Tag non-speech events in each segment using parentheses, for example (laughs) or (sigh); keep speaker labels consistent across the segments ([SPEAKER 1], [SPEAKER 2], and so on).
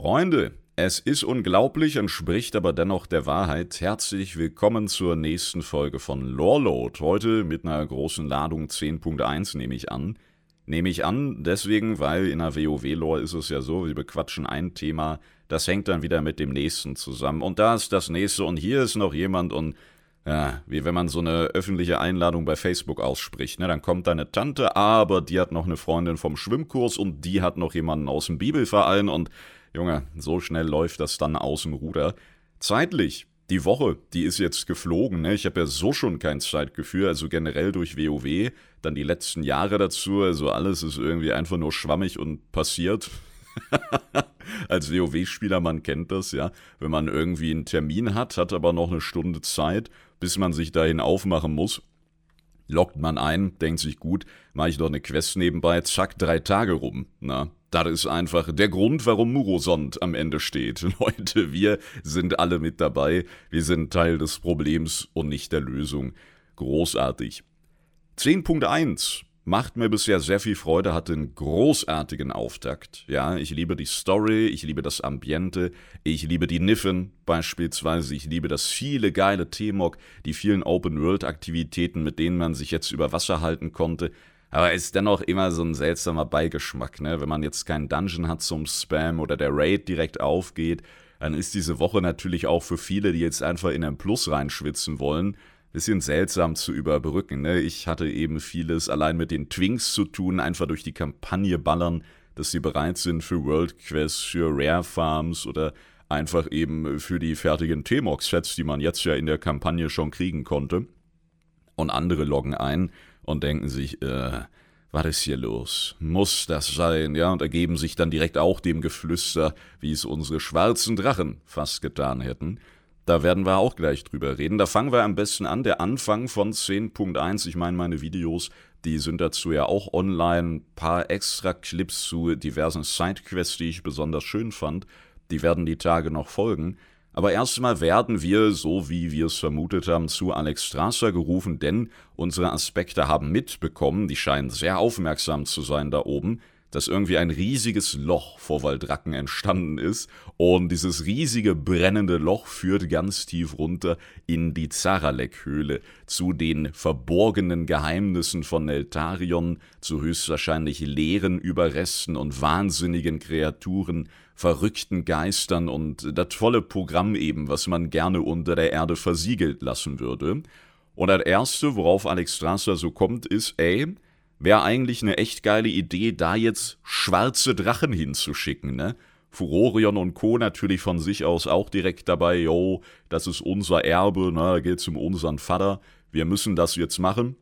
[SPEAKER 1] Freunde, es ist unglaublich, entspricht aber dennoch der Wahrheit. Herzlich willkommen zur nächsten Folge von Loreload. Heute mit einer großen Ladung 10.1 nehme ich an. Nehme ich an, deswegen, weil in der WoW-Lore ist es ja so, wir bequatschen ein Thema, das hängt dann wieder mit dem nächsten zusammen. Und da ist das nächste und hier ist noch jemand und ja, wie wenn man so eine öffentliche Einladung bei Facebook ausspricht. Ne? Dann kommt deine Tante, aber die hat noch eine Freundin vom Schwimmkurs und die hat noch jemanden aus dem Bibelverein und Junge, so schnell läuft das dann aus dem Ruder. Zeitlich, die Woche, die ist jetzt geflogen. Ne? Ich habe ja so schon kein Zeitgefühl, also generell durch WoW, dann die letzten Jahre dazu, also alles ist irgendwie einfach nur schwammig und passiert. (laughs) Als WoW-Spieler, man kennt das, ja. Wenn man irgendwie einen Termin hat, hat aber noch eine Stunde Zeit, bis man sich dahin aufmachen muss. Lockt man ein, denkt sich gut, mache ich doch eine Quest nebenbei, zack, drei Tage rum. Na, das ist einfach der Grund, warum Murosond am Ende steht. (laughs) Leute, wir sind alle mit dabei. Wir sind Teil des Problems und nicht der Lösung. Großartig. 10.1 macht mir bisher sehr viel Freude, hat einen großartigen Auftakt. Ja, ich liebe die Story, ich liebe das Ambiente, ich liebe die Niffen beispielsweise, ich liebe das viele geile T-Mog, die vielen Open-World-Aktivitäten, mit denen man sich jetzt über Wasser halten konnte. Aber ist dennoch immer so ein seltsamer Beigeschmack, ne? Wenn man jetzt keinen Dungeon hat zum Spam oder der Raid direkt aufgeht, dann ist diese Woche natürlich auch für viele, die jetzt einfach in ein Plus reinschwitzen wollen, bisschen seltsam zu überbrücken. Ne? Ich hatte eben vieles allein mit den Twinks zu tun, einfach durch die Kampagne ballern, dass sie bereit sind für World Quests, für Rare Farms oder einfach eben für die fertigen T-Mox-Sets, die man jetzt ja in der Kampagne schon kriegen konnte. Und andere loggen ein und denken sich, äh, was ist hier los? Muss das sein? Ja, und ergeben sich dann direkt auch dem Geflüster, wie es unsere schwarzen Drachen fast getan hätten. Da werden wir auch gleich drüber reden. Da fangen wir am besten an. Der Anfang von 10.1. Ich meine, meine Videos, die sind dazu ja auch online. Ein paar extra Clips zu diversen Sidequests, die ich besonders schön fand. Die werden die Tage noch folgen. Aber erstmal werden wir, so wie wir es vermutet haben, zu Alex Strasser gerufen, denn unsere Aspekte haben mitbekommen, die scheinen sehr aufmerksam zu sein da oben, dass irgendwie ein riesiges Loch vor Waldracken entstanden ist und dieses riesige brennende Loch führt ganz tief runter in die Zaralek-Höhle, zu den verborgenen Geheimnissen von Neltarion, zu höchstwahrscheinlich leeren Überresten und wahnsinnigen Kreaturen, verrückten Geistern und das volle Programm eben, was man gerne unter der Erde versiegelt lassen würde. Und das Erste, worauf Alex Strasser so kommt, ist, ey, wäre eigentlich eine echt geile Idee, da jetzt schwarze Drachen hinzuschicken, ne? Furorion und Co. natürlich von sich aus auch direkt dabei, yo, das ist unser Erbe, ne, da geht's um unseren Vater, wir müssen das jetzt machen.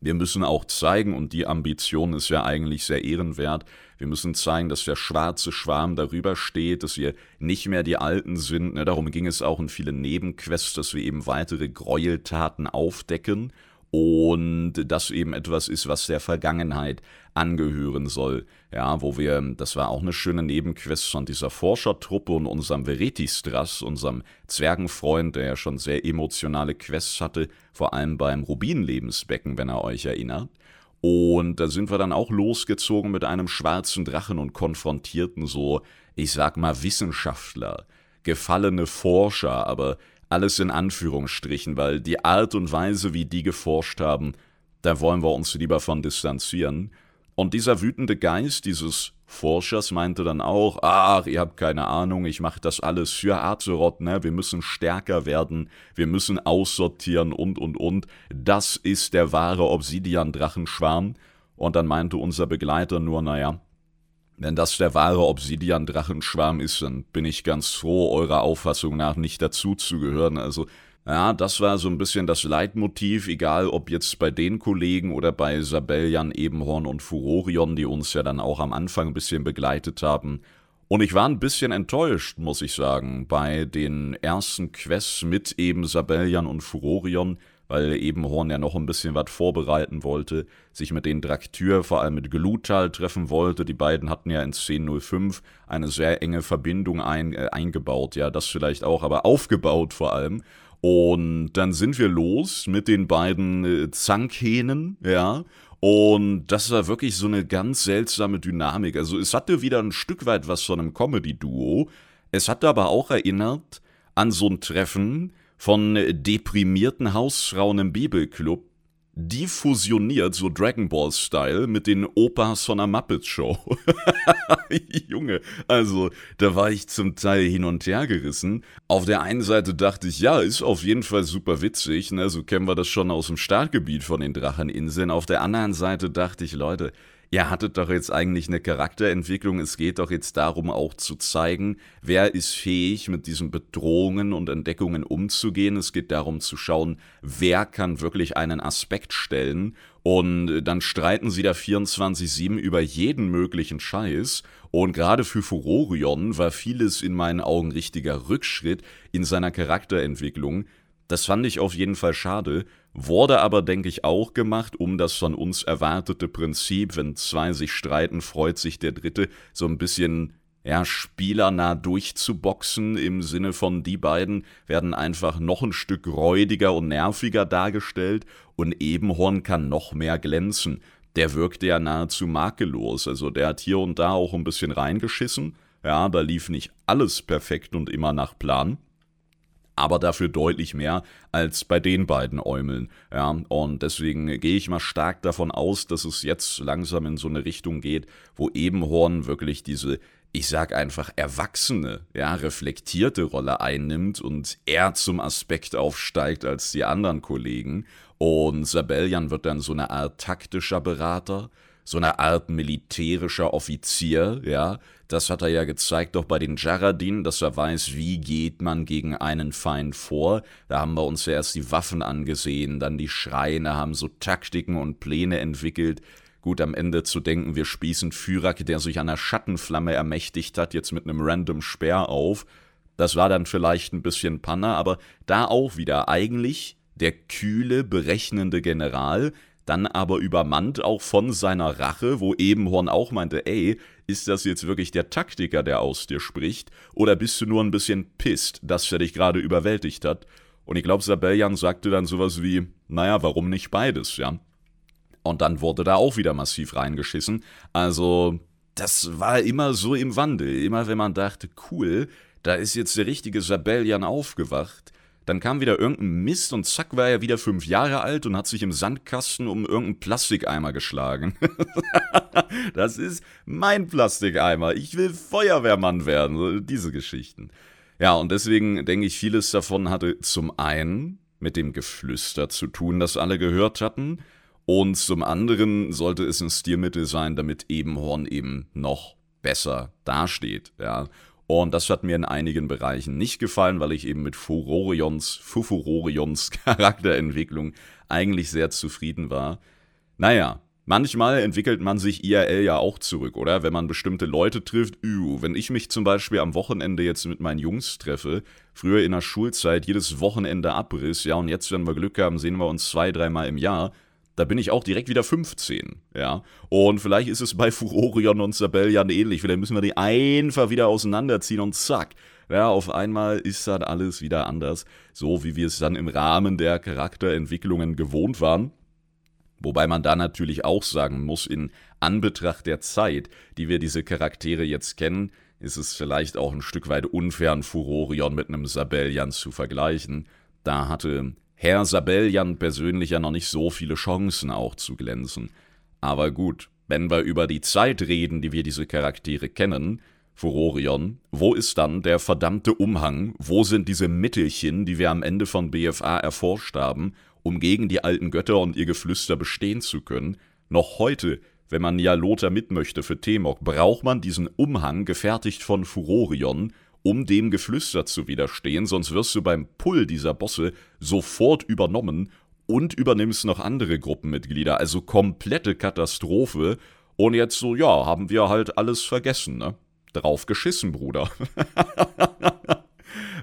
[SPEAKER 1] Wir müssen auch zeigen, und die Ambition ist ja eigentlich sehr ehrenwert, wir müssen zeigen, dass der schwarze Schwarm darüber steht, dass wir nicht mehr die Alten sind. Ne, darum ging es auch in vielen Nebenquests, dass wir eben weitere Gräueltaten aufdecken und das eben etwas ist, was der Vergangenheit angehören soll. Ja, wo wir, das war auch eine schöne Nebenquest von dieser Forschertruppe und unserem Veretistras, unserem Zwergenfreund, der ja schon sehr emotionale Quests hatte, vor allem beim Rubinlebensbecken, wenn er euch erinnert. Und da sind wir dann auch losgezogen mit einem schwarzen Drachen und konfrontierten so, ich sag mal, Wissenschaftler, gefallene Forscher, aber alles in Anführungsstrichen, weil die Art und Weise, wie die geforscht haben, da wollen wir uns lieber von distanzieren. Und dieser wütende Geist dieses Forschers meinte dann auch, ach, ihr habt keine Ahnung, ich mache das alles für Azeroth, ne? Wir müssen stärker werden, wir müssen aussortieren und und und. Das ist der wahre Obsidian-Drachenschwarm. Und dann meinte unser Begleiter nur, naja, wenn das der wahre Obsidian-Drachenschwarm ist, dann bin ich ganz froh, eurer Auffassung nach nicht dazu zu gehören. Also, ja, das war so ein bisschen das Leitmotiv, egal ob jetzt bei den Kollegen oder bei Sabellian, Ebenhorn und Furorion, die uns ja dann auch am Anfang ein bisschen begleitet haben. Und ich war ein bisschen enttäuscht, muss ich sagen, bei den ersten Quests mit eben Sabellian und Furorion weil Ebenhorn ja noch ein bisschen was vorbereiten wollte, sich mit den Draktür, vor allem mit Glutal, treffen wollte. Die beiden hatten ja in 1005 eine sehr enge Verbindung ein, äh, eingebaut, ja, das vielleicht auch, aber aufgebaut vor allem. Und dann sind wir los mit den beiden äh, Zankhähnen, ja, Und das war wirklich so eine ganz seltsame Dynamik. Also es hatte wieder ein Stück weit was von einem Comedy-Duo. Es hatte aber auch erinnert an so ein Treffen von deprimierten Hausfrauen im Bibelclub, die fusioniert, so Dragon Ball-Style, mit den Opas von der Muppet Show. (laughs) Junge, also da war ich zum Teil hin und her gerissen. Auf der einen Seite dachte ich, ja, ist auf jeden Fall super witzig, ne? so kennen wir das schon aus dem Startgebiet von den Dracheninseln. Auf der anderen Seite dachte ich, Leute, ihr hattet doch jetzt eigentlich eine Charakterentwicklung. Es geht doch jetzt darum, auch zu zeigen, wer ist fähig, mit diesen Bedrohungen und Entdeckungen umzugehen. Es geht darum zu schauen, wer kann wirklich einen Aspekt stellen. Und dann streiten sie da 24-7 über jeden möglichen Scheiß. Und gerade für Furorion war vieles in meinen Augen richtiger Rückschritt in seiner Charakterentwicklung. Das fand ich auf jeden Fall schade, wurde aber, denke ich, auch gemacht, um das von uns erwartete Prinzip, wenn zwei sich streiten, freut sich der Dritte, so ein bisschen ja, spielernah durchzuboxen, im Sinne von die beiden werden einfach noch ein Stück räudiger und nerviger dargestellt und Ebenhorn kann noch mehr glänzen. Der wirkte ja nahezu makellos, also der hat hier und da auch ein bisschen reingeschissen, ja, da lief nicht alles perfekt und immer nach Plan, aber dafür deutlich mehr als bei den beiden Äumeln. Ja, und deswegen gehe ich mal stark davon aus, dass es jetzt langsam in so eine Richtung geht, wo Ebenhorn wirklich diese, ich sag einfach, erwachsene, ja, reflektierte Rolle einnimmt und er zum Aspekt aufsteigt als die anderen Kollegen. Und Sabellian wird dann so eine Art taktischer Berater, so eine Art militärischer Offizier, ja. Das hat er ja gezeigt doch bei den Jaradin, dass er weiß, wie geht man gegen einen Feind vor. Da haben wir uns ja erst die Waffen angesehen, dann die Schreine, haben so Taktiken und Pläne entwickelt. Gut, am Ende zu denken, wir spießen Fyrak, der sich der Schattenflamme ermächtigt hat, jetzt mit einem random Speer auf. Das war dann vielleicht ein bisschen Panne, aber da auch wieder eigentlich der kühle, berechnende General, dann aber übermannt auch von seiner Rache, wo Ebenhorn auch meinte, ey, ist das jetzt wirklich der Taktiker, der aus dir spricht, oder bist du nur ein bisschen pisst, dass er dich gerade überwältigt hat? Und ich glaube, Sabellian sagte dann sowas wie, naja, warum nicht beides, ja? Und dann wurde da auch wieder massiv reingeschissen. Also, das war immer so im Wandel. Immer wenn man dachte, cool, da ist jetzt der richtige Sabellian aufgewacht, dann kam wieder irgendein Mist und zack war er wieder fünf Jahre alt und hat sich im Sandkasten um irgendeinen Plastikeimer geschlagen. (laughs) das ist mein Plastikeimer. Ich will Feuerwehrmann werden. Diese Geschichten. Ja, und deswegen denke ich, vieles davon hatte zum einen mit dem Geflüster zu tun, das alle gehört hatten. Und zum anderen sollte es ein Stilmittel sein, damit Ebenhorn eben noch besser dasteht. Ja. Und das hat mir in einigen Bereichen nicht gefallen, weil ich eben mit Furorions, Fufurorions (laughs) Charakterentwicklung eigentlich sehr zufrieden war. Naja, manchmal entwickelt man sich IRL ja auch zurück, oder? Wenn man bestimmte Leute trifft. Üh, wenn ich mich zum Beispiel am Wochenende jetzt mit meinen Jungs treffe, früher in der Schulzeit jedes Wochenende Abriss, ja, und jetzt, wenn wir Glück haben, sehen wir uns zwei, dreimal im Jahr da bin ich auch direkt wieder 15, ja. Und vielleicht ist es bei Furorion und Sabellian ähnlich. Vielleicht müssen wir die einfach wieder auseinanderziehen und zack. Ja, auf einmal ist dann alles wieder anders, so wie wir es dann im Rahmen der Charakterentwicklungen gewohnt waren. Wobei man da natürlich auch sagen muss, in Anbetracht der Zeit, die wir diese Charaktere jetzt kennen, ist es vielleicht auch ein Stück weit unfair, einen Furorion mit einem Sabellian zu vergleichen. Da hatte Herr Sabellian persönlich ja noch nicht so viele Chancen auch zu glänzen. Aber gut, wenn wir über die Zeit reden, die wir diese Charaktere kennen, Furorion, wo ist dann der verdammte Umhang? Wo sind diese Mittelchen, die wir am Ende von BFA erforscht haben, um gegen die alten Götter und ihr Geflüster bestehen zu können? Noch heute, wenn man ja Lothar mitmöchte für Temok, braucht man diesen Umhang gefertigt von Furorion, um dem Geflüster zu widerstehen, sonst wirst du beim Pull dieser Bosse sofort übernommen und übernimmst noch andere Gruppenmitglieder, also komplette Katastrophe. Und jetzt so, ja, haben wir halt alles vergessen, ne? Drauf geschissen, Bruder. (laughs)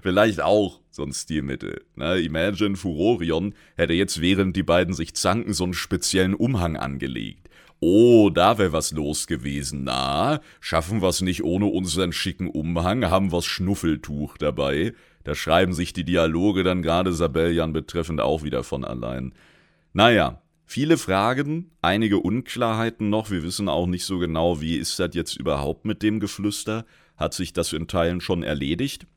[SPEAKER 1] Vielleicht auch so ein Stilmittel. Ne? Imagine Furorion hätte jetzt, während die beiden sich zanken, so einen speziellen Umhang angelegt. Oh, da wäre was los gewesen. Na, schaffen wir's nicht ohne unseren schicken Umhang, haben wir's Schnuffeltuch dabei. Da schreiben sich die Dialoge dann gerade Sabellian betreffend auch wieder von allein. Naja, Viele Fragen, einige Unklarheiten noch. Wir wissen auch nicht so genau, wie ist das jetzt überhaupt mit dem Geflüster. Hat sich das in Teilen schon erledigt?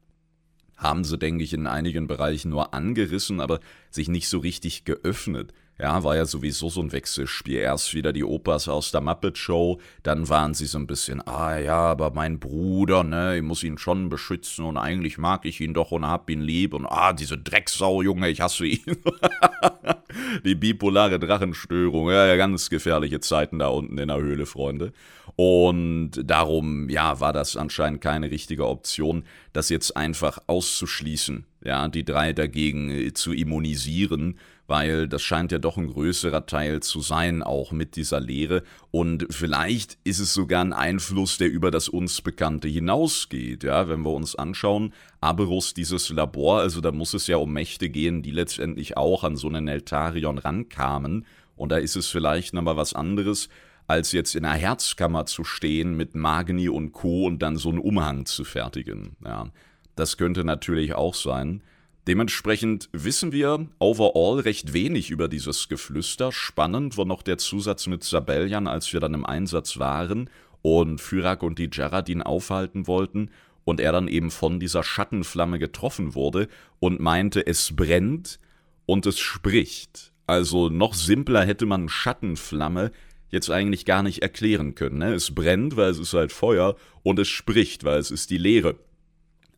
[SPEAKER 1] Haben sie, denke ich, in einigen Bereichen nur angerissen, aber sich nicht so richtig geöffnet. Ja, war ja sowieso so ein Wechselspiel. Erst wieder die Opas aus der Muppet Show, dann waren sie so ein bisschen, ah ja, aber mein Bruder, ne, ich muss ihn schon beschützen und eigentlich mag ich ihn doch und hab ihn lieb und ah, diese Drecksau, Junge, ich hasse ihn. (laughs) die bipolare Drachenstörung, ja, ganz gefährliche Zeiten da unten in der Höhle, Freunde. Und darum, ja, war das anscheinend keine richtige Option, das jetzt einfach auszuschließen, ja, die drei dagegen äh, zu immunisieren weil das scheint ja doch ein größerer Teil zu sein, auch mit dieser Lehre. Und vielleicht ist es sogar ein Einfluss, der über das uns Bekannte hinausgeht. Ja, wenn wir uns anschauen, Aberus, dieses Labor, also da muss es ja um Mächte gehen, die letztendlich auch an so einen Eltarion rankamen. Und da ist es vielleicht nochmal was anderes, als jetzt in einer Herzkammer zu stehen mit Magni und Co. und dann so einen Umhang zu fertigen. Ja, das könnte natürlich auch sein. Dementsprechend wissen wir overall recht wenig über dieses Geflüster. Spannend war noch der Zusatz mit Sabellian, als wir dann im Einsatz waren und Fyrak und die Jaradin aufhalten wollten und er dann eben von dieser Schattenflamme getroffen wurde und meinte, es brennt und es spricht. Also noch simpler hätte man Schattenflamme jetzt eigentlich gar nicht erklären können. Ne? Es brennt, weil es ist halt Feuer und es spricht, weil es ist die Leere.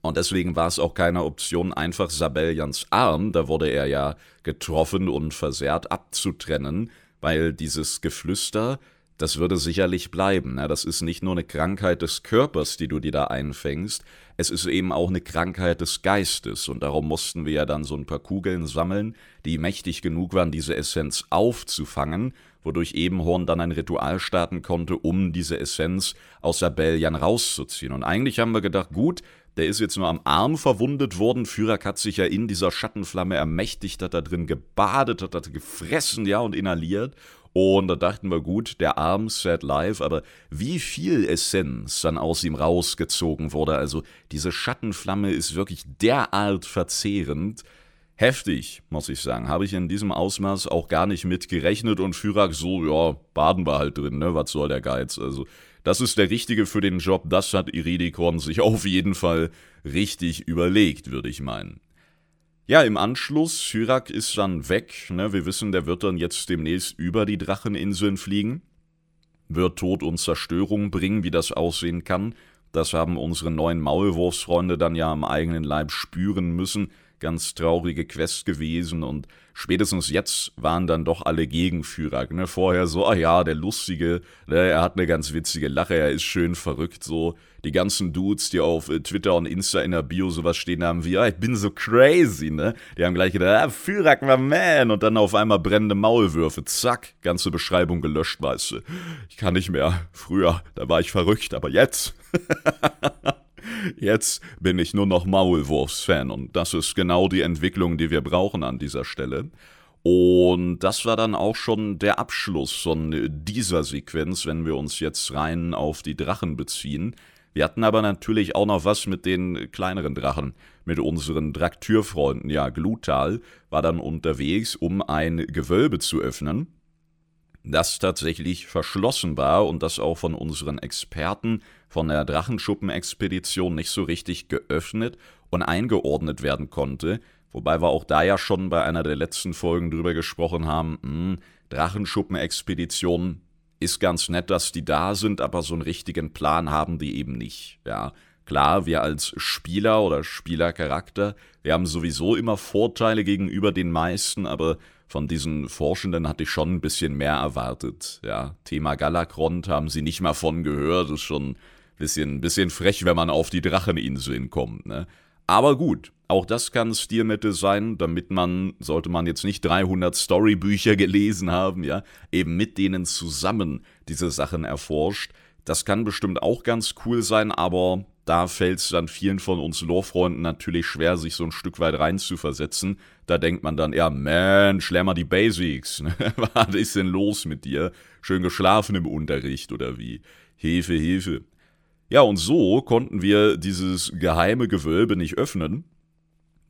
[SPEAKER 1] Und deswegen war es auch keine Option, einfach Sabellians Arm, da wurde er ja getroffen und versehrt, abzutrennen, weil dieses Geflüster, das würde sicherlich bleiben. Ne? Das ist nicht nur eine Krankheit des Körpers, die du dir da einfängst, es ist eben auch eine Krankheit des Geistes. Und darum mussten wir ja dann so ein paar Kugeln sammeln, die mächtig genug waren, diese Essenz aufzufangen, wodurch Ebenhorn dann ein Ritual starten konnte, um diese Essenz aus Sabellian rauszuziehen. Und eigentlich haben wir gedacht, gut, der ist jetzt nur am Arm verwundet worden. Führer hat sich ja in dieser Schattenflamme ermächtigt, hat da drin gebadet, hat da gefressen, ja, und inhaliert. Und da dachten wir, gut, der Arm sad life, aber wie viel Essenz dann aus ihm rausgezogen wurde, also diese Schattenflamme ist wirklich derart verzehrend. Heftig, muss ich sagen. Habe ich in diesem Ausmaß auch gar nicht mit gerechnet und Führer so, ja, baden wir halt drin, ne? Was soll der Geiz? Also, das ist der Richtige für den Job, das hat Iridikon sich auf jeden Fall richtig überlegt, würde ich meinen. Ja, im Anschluss, Syrak ist dann weg. Ne? Wir wissen, der wird dann jetzt demnächst über die Dracheninseln fliegen. Wird Tod und Zerstörung bringen, wie das aussehen kann. Das haben unsere neuen Maulwurfsfreunde dann ja am eigenen Leib spüren müssen ganz traurige Quest gewesen und spätestens jetzt waren dann doch alle Gegenführer. Ne? Vorher so, ah ja, der Lustige, ne? er hat eine ganz witzige Lache, er ist schön verrückt, so. Die ganzen Dudes, die auf äh, Twitter und Insta in der Bio sowas stehen haben wie, ah, ich bin so crazy, ne? Die haben gleich gedacht, ah, Führer, my man, und dann auf einmal brennende Maulwürfe, zack, ganze Beschreibung gelöscht, weißt du. Ich kann nicht mehr. Früher, da war ich verrückt, aber jetzt. (laughs) Jetzt bin ich nur noch Maulwurfs-Fan und das ist genau die Entwicklung, die wir brauchen an dieser Stelle. Und das war dann auch schon der Abschluss von dieser Sequenz, wenn wir uns jetzt rein auf die Drachen beziehen. Wir hatten aber natürlich auch noch was mit den kleineren Drachen, mit unseren Draktürfreunden. Ja, Glutal war dann unterwegs, um ein Gewölbe zu öffnen, das tatsächlich verschlossen war und das auch von unseren Experten von der Drachenschuppenexpedition nicht so richtig geöffnet und eingeordnet werden konnte, wobei wir auch da ja schon bei einer der letzten Folgen drüber gesprochen haben, hm, Drachenschuppenexpedition ist ganz nett, dass die da sind, aber so einen richtigen Plan haben die eben nicht, ja. Klar, wir als Spieler oder Spielercharakter, wir haben sowieso immer Vorteile gegenüber den meisten, aber von diesen Forschenden hatte ich schon ein bisschen mehr erwartet. Ja, Thema Galakrond haben sie nicht mal von gehört, ist schon Bisschen, bisschen frech, wenn man auf die Dracheninseln kommt, ne? Aber gut, auch das kann Stilmittel sein, damit man, sollte man jetzt nicht 300 Storybücher gelesen haben, ja, eben mit denen zusammen diese Sachen erforscht. Das kann bestimmt auch ganz cool sein, aber da fällt es dann vielen von uns Lore-Freunden natürlich schwer, sich so ein Stück weit reinzuversetzen. Da denkt man dann eher, Mensch, lern mal die Basics. Ne? (laughs) Was ist denn los mit dir? Schön geschlafen im Unterricht oder wie? Hilfe, Hilfe. Ja, und so konnten wir dieses geheime Gewölbe nicht öffnen,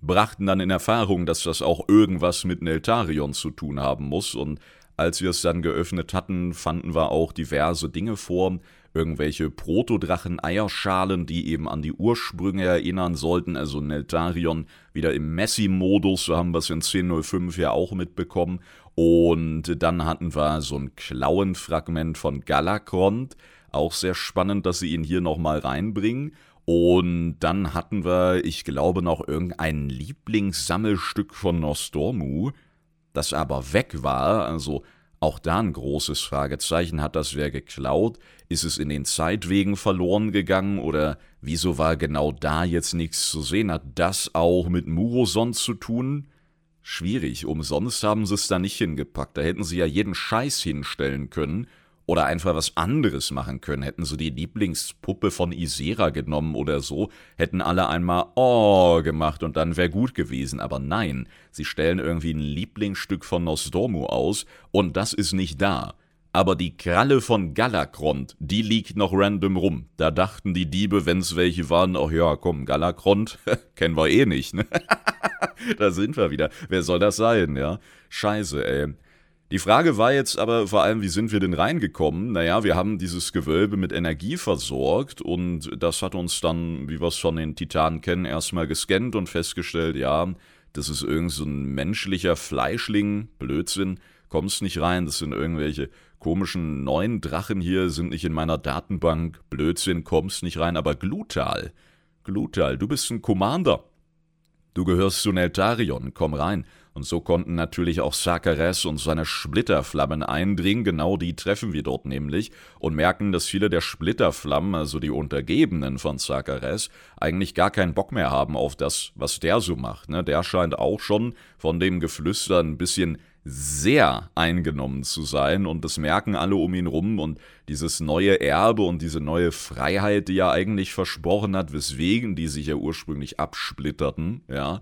[SPEAKER 1] brachten dann in Erfahrung, dass das auch irgendwas mit Neltarion zu tun haben muss. Und Als wir es dann geöffnet hatten, fanden wir auch diverse Dinge vor, irgendwelche Protodrachen-Eierschalen, die eben an die Ursprünge erinnern sollten, also Neltarion wieder im Messi-Modus, so haben wir es in 10.05 ja auch mitbekommen. Und dann hatten wir so ein Klauenfragment von Galakrond, auch sehr spannend, dass sie ihn hier nochmal reinbringen. Und dann hatten wir, ich glaube, noch irgendein Lieblingssammelstück von Nostormu, das aber weg war, also auch da ein großes Fragezeichen, hat das wer geklaut? Ist es in den Zeitwegen verloren gegangen oder wieso war genau da jetzt nichts zu sehen? Hat das auch mit Muroson zu tun? Schwierig, umsonst haben sie es da nicht hingepackt, da hätten sie ja jeden Scheiß hinstellen können oder einfach was anderes machen können. Hätten sie die Lieblingspuppe von Isera genommen oder so, hätten alle einmal Oh gemacht und dann wäre gut gewesen. Aber nein, sie stellen irgendwie ein Lieblingsstück von Nostormu aus und das ist nicht da. Aber die Kralle von Galakrond, die liegt noch random rum. Da dachten die Diebe, wenn's welche waren, ach ja, komm, Galakrond, (laughs) kennen wir eh nicht, ne? (laughs) da sind wir wieder. Wer soll das sein, ja? Scheiße, ey. Die Frage war jetzt aber vor allem, wie sind wir denn reingekommen? Naja, wir haben dieses Gewölbe mit Energie versorgt und das hat uns dann, wie wir es von den Titanen kennen, erstmal gescannt und festgestellt, ja, das ist irgend so ein menschlicher Fleischling, Blödsinn, kommst nicht rein, das sind irgendwelche komischen neuen Drachen hier, sind nicht in meiner Datenbank, Blödsinn, kommst nicht rein, aber Glutal, Glutal, du bist ein Commander, du gehörst zu Neltarion, komm rein. Und so konnten natürlich auch Sakares und seine Splitterflammen eindringen, genau die treffen wir dort nämlich, und merken, dass viele der Splitterflammen, also die Untergebenen von Sakares, eigentlich gar keinen Bock mehr haben auf das, was der so macht. Ne? Der scheint auch schon von dem Geflüster ein bisschen sehr eingenommen zu sein und das merken alle um ihn rum und dieses neue Erbe und diese neue Freiheit, die er eigentlich versprochen hat, weswegen die sich ja ursprünglich absplitterten, ja,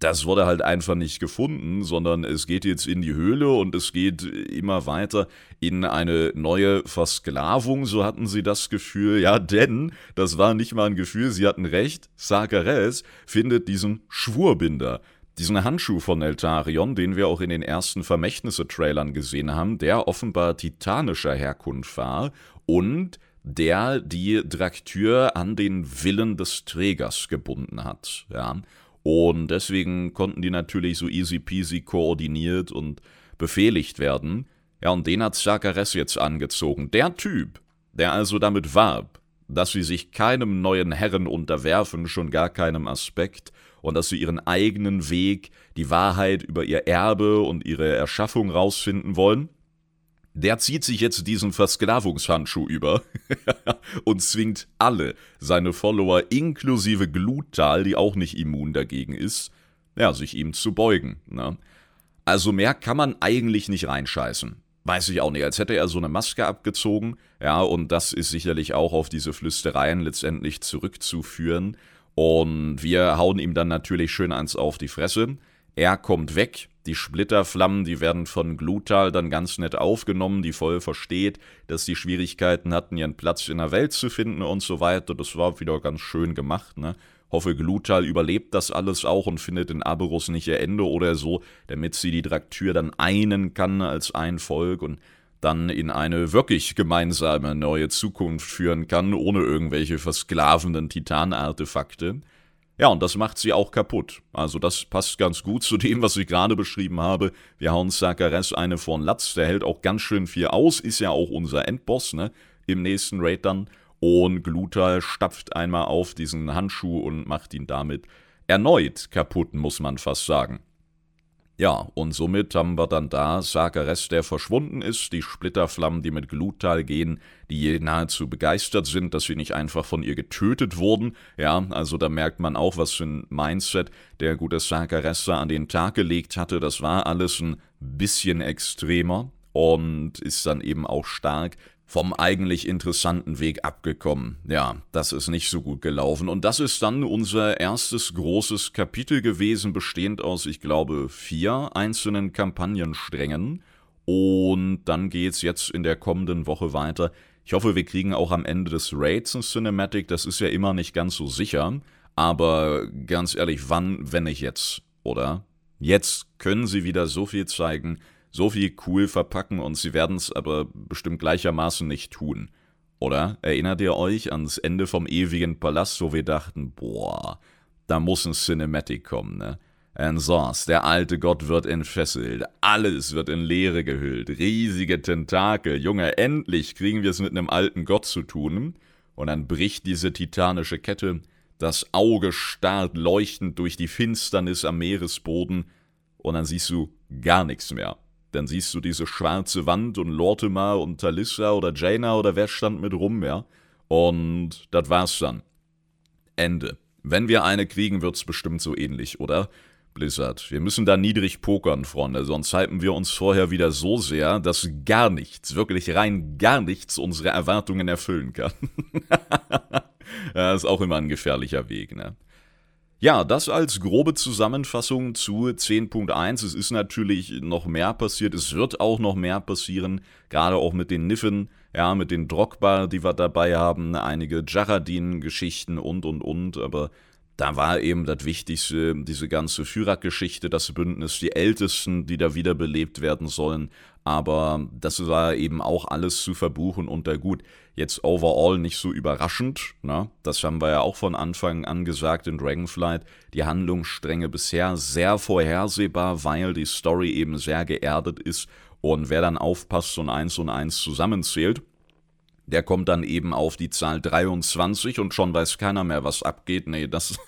[SPEAKER 1] das wurde halt einfach nicht gefunden, sondern es geht jetzt in die Höhle und es geht immer weiter in eine neue Versklavung, so hatten sie das Gefühl. Ja, denn, das war nicht mal ein Gefühl, sie hatten recht, Sakares findet diesen Schwurbinder. Diesen Handschuh von Eltarion, den wir auch in den ersten Vermächtnisse-Trailern gesehen haben, der offenbar titanischer Herkunft war und der die Draktür an den Willen des Trägers gebunden hat. Ja. Und deswegen konnten die natürlich so easy peasy koordiniert und befehligt werden. Ja, und den hat Zakares jetzt angezogen. Der Typ, der also damit warb, dass sie sich keinem neuen Herren unterwerfen, schon gar keinem Aspekt, und dass sie ihren eigenen Weg, die Wahrheit über ihr Erbe und ihre Erschaffung rausfinden wollen, der zieht sich jetzt diesen Versklavungshandschuh über (laughs) und zwingt alle seine Follower inklusive Glutal, die auch nicht immun dagegen ist, ja, sich ihm zu beugen. Ne? Also mehr kann man eigentlich nicht reinscheißen. Weiß ich auch nicht, als hätte er so eine Maske abgezogen, ja, und das ist sicherlich auch auf diese Flüstereien letztendlich zurückzuführen. Und wir hauen ihm dann natürlich schön eins auf die Fresse. Er kommt weg, die Splitterflammen, die werden von Glutal dann ganz nett aufgenommen, die voll versteht, dass die Schwierigkeiten hatten, ihren Platz in der Welt zu finden und so weiter. Das war wieder ganz schön gemacht, ne? Hoffe, Glutal überlebt das alles auch und findet in Aberus nicht ihr Ende oder so, damit sie die Draktür dann einen kann als ein Volk und dann in eine wirklich gemeinsame neue Zukunft führen kann, ohne irgendwelche versklavenden Titanartefakte. Ja, und das macht sie auch kaputt. Also das passt ganz gut zu dem, was ich gerade beschrieben habe. Wir hauen Sakares eine von Latz, der hält auch ganz schön viel aus, ist ja auch unser Endboss, ne? Im nächsten Raid dann. Und Glutal stapft einmal auf diesen Handschuh und macht ihn damit erneut kaputt, muss man fast sagen. Ja, und somit haben wir dann da Sakares, der verschwunden ist, die Splitterflammen, die mit Glutal gehen, die nahezu begeistert sind, dass sie nicht einfach von ihr getötet wurden. Ja, also da merkt man auch, was für ein Mindset der gute Sakares an den Tag gelegt hatte. Das war alles ein bisschen extremer und ist dann eben auch stark vom eigentlich interessanten Weg abgekommen. Ja, das ist nicht so gut gelaufen. Und das ist dann unser erstes großes Kapitel gewesen, bestehend aus, ich glaube, vier einzelnen Kampagnensträngen. Und dann geht's jetzt in der kommenden Woche weiter. Ich hoffe, wir kriegen auch am Ende des Raids ein Cinematic. Das ist ja immer nicht ganz so sicher. Aber ganz ehrlich, wann, wenn nicht jetzt, oder? Jetzt können sie wieder so viel zeigen, so viel cool verpacken und sie werden es aber bestimmt gleichermaßen nicht tun. Oder erinnert ihr euch ans Ende vom ewigen Palast, wo wir dachten, boah, da muss ein Cinematic kommen, ne? Ansons, der alte Gott wird entfesselt, alles wird in Leere gehüllt, riesige Tentakel, Junge, endlich kriegen wir es mit einem alten Gott zu tun. Und dann bricht diese titanische Kette, das Auge starrt leuchtend durch die Finsternis am Meeresboden, und dann siehst du gar nichts mehr. Dann siehst du diese schwarze Wand und Lortimer und Talissa oder Jaina oder wer stand mit rum, ja? Und das war's dann. Ende. Wenn wir eine kriegen, wird's bestimmt so ähnlich, oder? Blizzard, wir müssen da niedrig pokern, Freunde, sonst hypen wir uns vorher wieder so sehr, dass gar nichts, wirklich rein gar nichts unsere Erwartungen erfüllen kann. (laughs) das ist auch immer ein gefährlicher Weg, ne? Ja, das als grobe Zusammenfassung zu 10.1. Es ist natürlich noch mehr passiert, es wird auch noch mehr passieren, gerade auch mit den Niffen, ja, mit den Drogba, die wir dabei haben, einige Jaradin-Geschichten und und und, aber da war eben das Wichtigste, diese ganze Führer-Geschichte, das Bündnis, die Ältesten, die da wiederbelebt werden sollen. Aber das war eben auch alles zu verbuchen und da gut. Jetzt overall nicht so überraschend, ne? Das haben wir ja auch von Anfang an gesagt in Dragonflight. Die Handlungsstränge bisher sehr vorhersehbar, weil die Story eben sehr geerdet ist. Und wer dann aufpasst und eins und eins zusammenzählt, der kommt dann eben auf die Zahl 23 und schon weiß keiner mehr, was abgeht. Nee, das,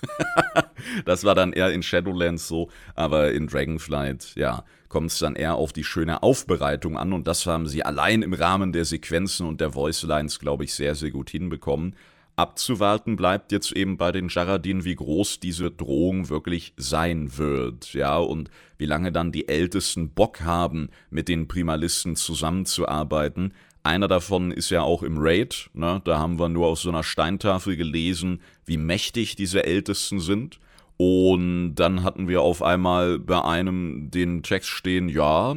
[SPEAKER 1] (laughs) das war dann eher in Shadowlands so, aber in Dragonflight, ja, kommt es dann eher auf die schöne Aufbereitung an und das haben sie allein im Rahmen der Sequenzen und der Voicelines, glaube ich, sehr, sehr gut hinbekommen. Abzuwarten bleibt jetzt eben bei den Jaradin, wie groß diese Drohung wirklich sein wird, ja, und wie lange dann die Ältesten Bock haben, mit den Primalisten zusammenzuarbeiten, einer davon ist ja auch im Raid, ne? da haben wir nur aus so einer Steintafel gelesen, wie mächtig diese Ältesten sind. Und dann hatten wir auf einmal bei einem den Text stehen, ja,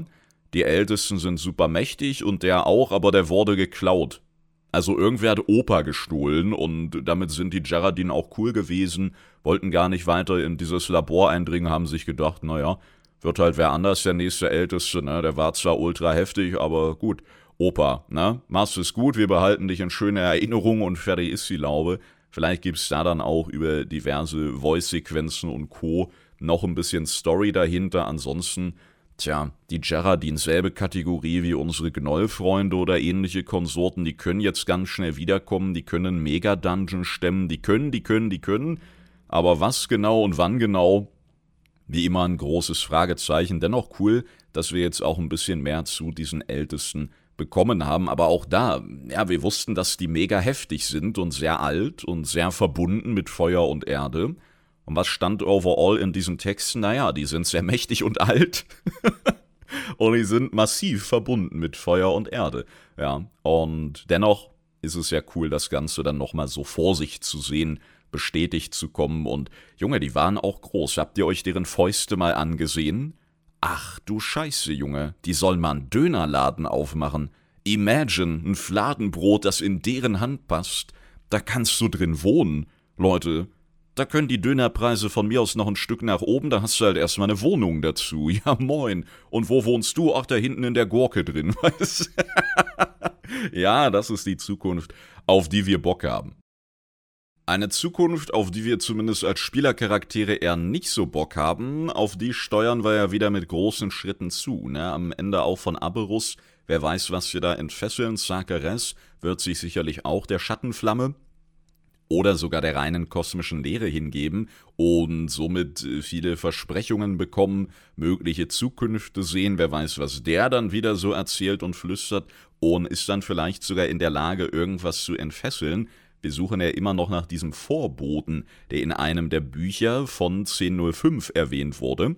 [SPEAKER 1] die Ältesten sind super mächtig und der auch, aber der wurde geklaut. Also irgendwer hat Opa gestohlen und damit sind die Jaradin auch cool gewesen, wollten gar nicht weiter in dieses Labor eindringen, haben sich gedacht, naja, wird halt wer anders der nächste Älteste, ne? Der war zwar ultra heftig, aber gut. Opa, ne? Machst es gut, wir behalten dich in schöner Erinnerung und fertig ist die Laube. Vielleicht gibt es da dann auch über diverse Voice-Sequenzen und Co. noch ein bisschen Story dahinter. Ansonsten, tja, die Jaradin selbe Kategorie wie unsere Gnoll-Freunde oder ähnliche Konsorten, die können jetzt ganz schnell wiederkommen, die können Mega-Dungeon stemmen, die können, die können, die können. Aber was genau und wann genau, wie immer ein großes Fragezeichen. Dennoch cool, dass wir jetzt auch ein bisschen mehr zu diesen ältesten bekommen haben, aber auch da, ja, wir wussten, dass die mega heftig sind und sehr alt und sehr verbunden mit Feuer und Erde. Und was stand overall in diesen Texten? Naja, die sind sehr (laughs) mächtig und alt. (laughs) und die sind massiv verbunden mit Feuer und Erde. Ja, und dennoch ist es ja cool, das Ganze dann nochmal so vor sich zu sehen, bestätigt zu kommen. Und Junge, die waren auch groß. Habt ihr euch deren Fäuste mal angesehen? Ach du Scheiße, Junge, die sollen mal einen Dönerladen aufmachen. Imagine, ein Fladenbrot, das in deren Hand passt. Da kannst du drin wohnen. Leute, da können die Dönerpreise von mir aus noch ein Stück nach oben, da hast du halt erstmal eine Wohnung dazu. (laughs) Ja, moin. Und wo wohnst du? Ach, da hinten in der Gurke drin, (laughs) weißt Ja, das ist die Zukunft, auf die wir Bock haben. Eine Zukunft, auf die wir zumindest als Spielercharaktere eher nicht so Bock haben, auf die steuern wir ja wieder mit großen Schritten zu. Ne? Am Ende auch von Aberus, wer weiß, was wir da entfesseln. Sakares wird sich sicherlich auch der Schattenflamme oder sogar der reinen kosmischen Lehre hingeben und somit äh, viele Versprechungen bekommen, mögliche Zukünfte sehen, wer weiß, was der dann wieder so erzählt und flüstert und ist dann vielleicht sogar in der Lage, irgendwas zu entfesseln, wir suchen ja immer noch nach diesem Vorboten, der in einem der Bücher von 1005 erwähnt wurde,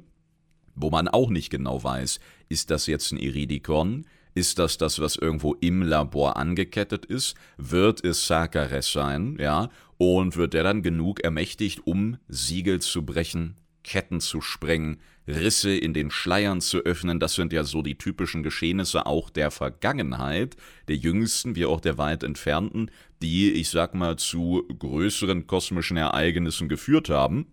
[SPEAKER 1] wo man auch nicht genau weiß, ist das jetzt ein Iridikon? Ist das das, was irgendwo im Labor angekettet ist? Wird es Sakares sein, ja? Und wird der dann genug ermächtigt, um Siegel zu brechen, Ketten zu sprengen, Risse in den Schleiern zu öffnen, das sind ja so die typischen Geschehnisse auch der Vergangenheit, der jüngsten wie auch der weit entfernten, die, ich sag mal, zu größeren kosmischen Ereignissen geführt haben.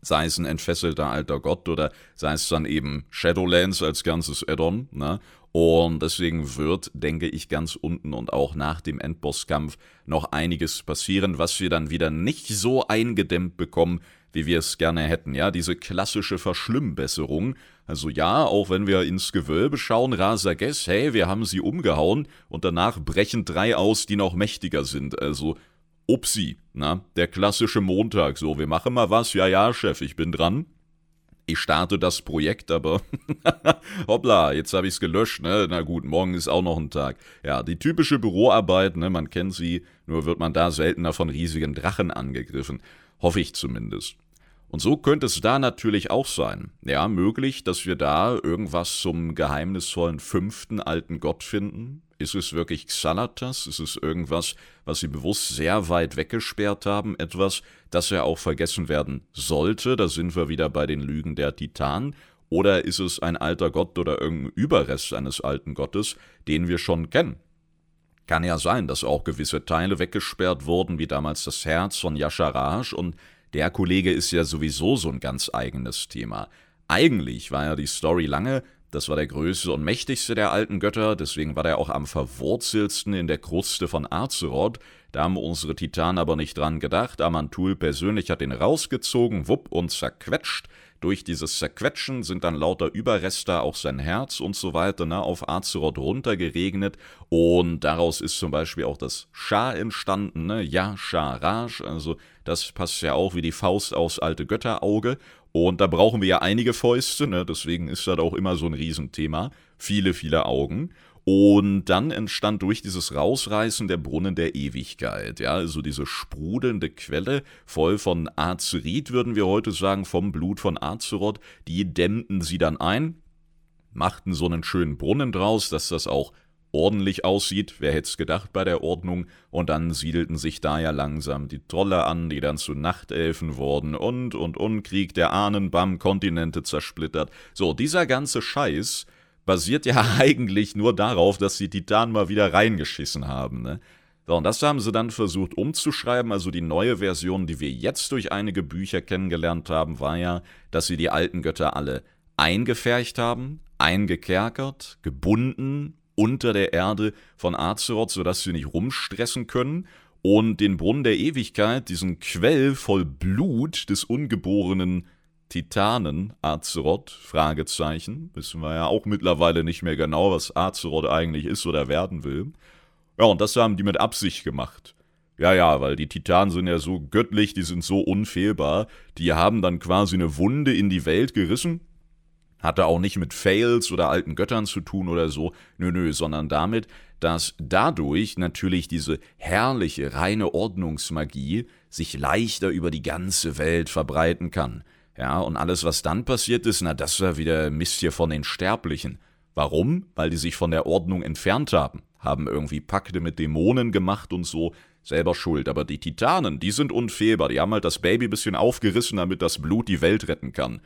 [SPEAKER 1] sei es ein entfesselter alter Gott oder sei es dann eben Shadowlands als ganzes Addon. Ne? Und deswegen wird, denke ich, ganz unten und auch nach dem Endbosskampf noch einiges passieren, was wir dann wieder nicht so eingedämmt bekommen, wie wir es gerne hätten. Ja, diese klassische Verschlimmbesserung. Also ja, auch wenn wir ins Gewölbe schauen, Rasages, hey, wir haben sie umgehauen und danach brechen drei aus, die noch mächtiger sind. Also Upsi, na, der klassische Montag, so, wir machen mal was, ja, ja, Chef, ich bin dran. Ich starte das Projekt, aber (laughs) hoppla, jetzt habe ich es gelöscht, ne? Na gut, morgen ist auch noch ein Tag. Ja, die typische Büroarbeit, ne, man kennt sie, nur wird man da seltener von riesigen Drachen angegriffen. Hoffe ich zumindest. Und so könnte es da natürlich auch sein. Ja, möglich, dass wir da irgendwas zum geheimnisvollen fünften alten Gott finden. Ist es wirklich Xanatas? Ist es irgendwas, was sie bewusst sehr weit weggesperrt haben? Etwas, das ja auch vergessen werden sollte? Da sind wir wieder bei den Lügen der Titanen. Oder ist es ein alter Gott oder irgendein Überrest eines alten Gottes, den wir schon kennen? Kann ja sein, dass auch gewisse Teile weggesperrt wurden, wie damals das Herz von Yasharaj und der Kollege ist ja sowieso so ein ganz eigenes Thema. Eigentlich war ja die Story lange, das war der größte und mächtigste der alten Götter, deswegen war der auch am verwurzeltsten in der Kruste von Azeroth. Da haben unsere Titanen aber nicht dran gedacht. Amantul persönlich hat ihn rausgezogen, wupp und zerquetscht. Durch dieses Zerquetschen sind dann lauter Überreste, auch sein Herz und so weiter, ne, auf Azeroth runtergeregnet. Und daraus ist zum Beispiel auch das Schah entstanden, ne, Ja, Shah, Raj. Also das passt ja auch wie die Faust aus alte Götterauge. Und da brauchen wir ja einige Fäuste, ne? deswegen ist das auch immer so ein Riesenthema. Viele, viele Augen. Und dann entstand durch dieses Rausreißen der Brunnen der Ewigkeit, ja, also diese sprudelnde Quelle, voll von Azerit, würden wir heute sagen, vom Blut von Azeroth, die dämmten sie dann ein, machten so einen schönen Brunnen draus, dass das auch ordentlich aussieht, wer hätte es gedacht bei der Ordnung, und dann siedelten sich da ja langsam die Trolle an, die dann zu Nachtelfen wurden, und, und, und, Krieg der Ahnen, Bam, Kontinente zersplittert. So, dieser ganze Scheiß, basiert ja (laughs) eigentlich nur darauf, dass die Titanen mal wieder reingeschissen haben. Ne? So, und das haben sie dann versucht umzuschreiben. Also die neue Version, die wir jetzt durch einige Bücher kennengelernt haben, war ja, dass sie die alten Götter alle eingefercht haben, eingekerkert, gebunden unter der Erde von Azeroth, sodass sie nicht rumstressen können und den Brunnen der Ewigkeit, diesen Quell voll Blut des ungeborenen Titanen Azeroth? Fragezeichen. Wissen wir ja auch mittlerweile nicht mehr genau, was Azeroth eigentlich ist oder werden will. Ja, und das haben die mit Absicht gemacht. Ja, ja, weil die Titanen sind ja so göttlich, die sind so unfehlbar. Die haben dann quasi eine Wunde in die Welt gerissen. Hatte auch nicht mit Fails oder alten Göttern zu tun oder so. Nö, nö, sondern damit, dass dadurch natürlich diese herrliche, reine Ordnungsmagie sich leichter über die ganze Welt verbreiten kann. Ja, und alles, was dann passiert ist, na, das war wieder Mist hier von den Sterblichen. Warum? Weil die sich von der Ordnung entfernt haben, haben irgendwie Pakte mit Dämonen gemacht und so, selber schuld. Aber die Titanen, die sind unfehlbar, die haben halt das Baby bisschen aufgerissen, damit das Blut die Welt retten kann.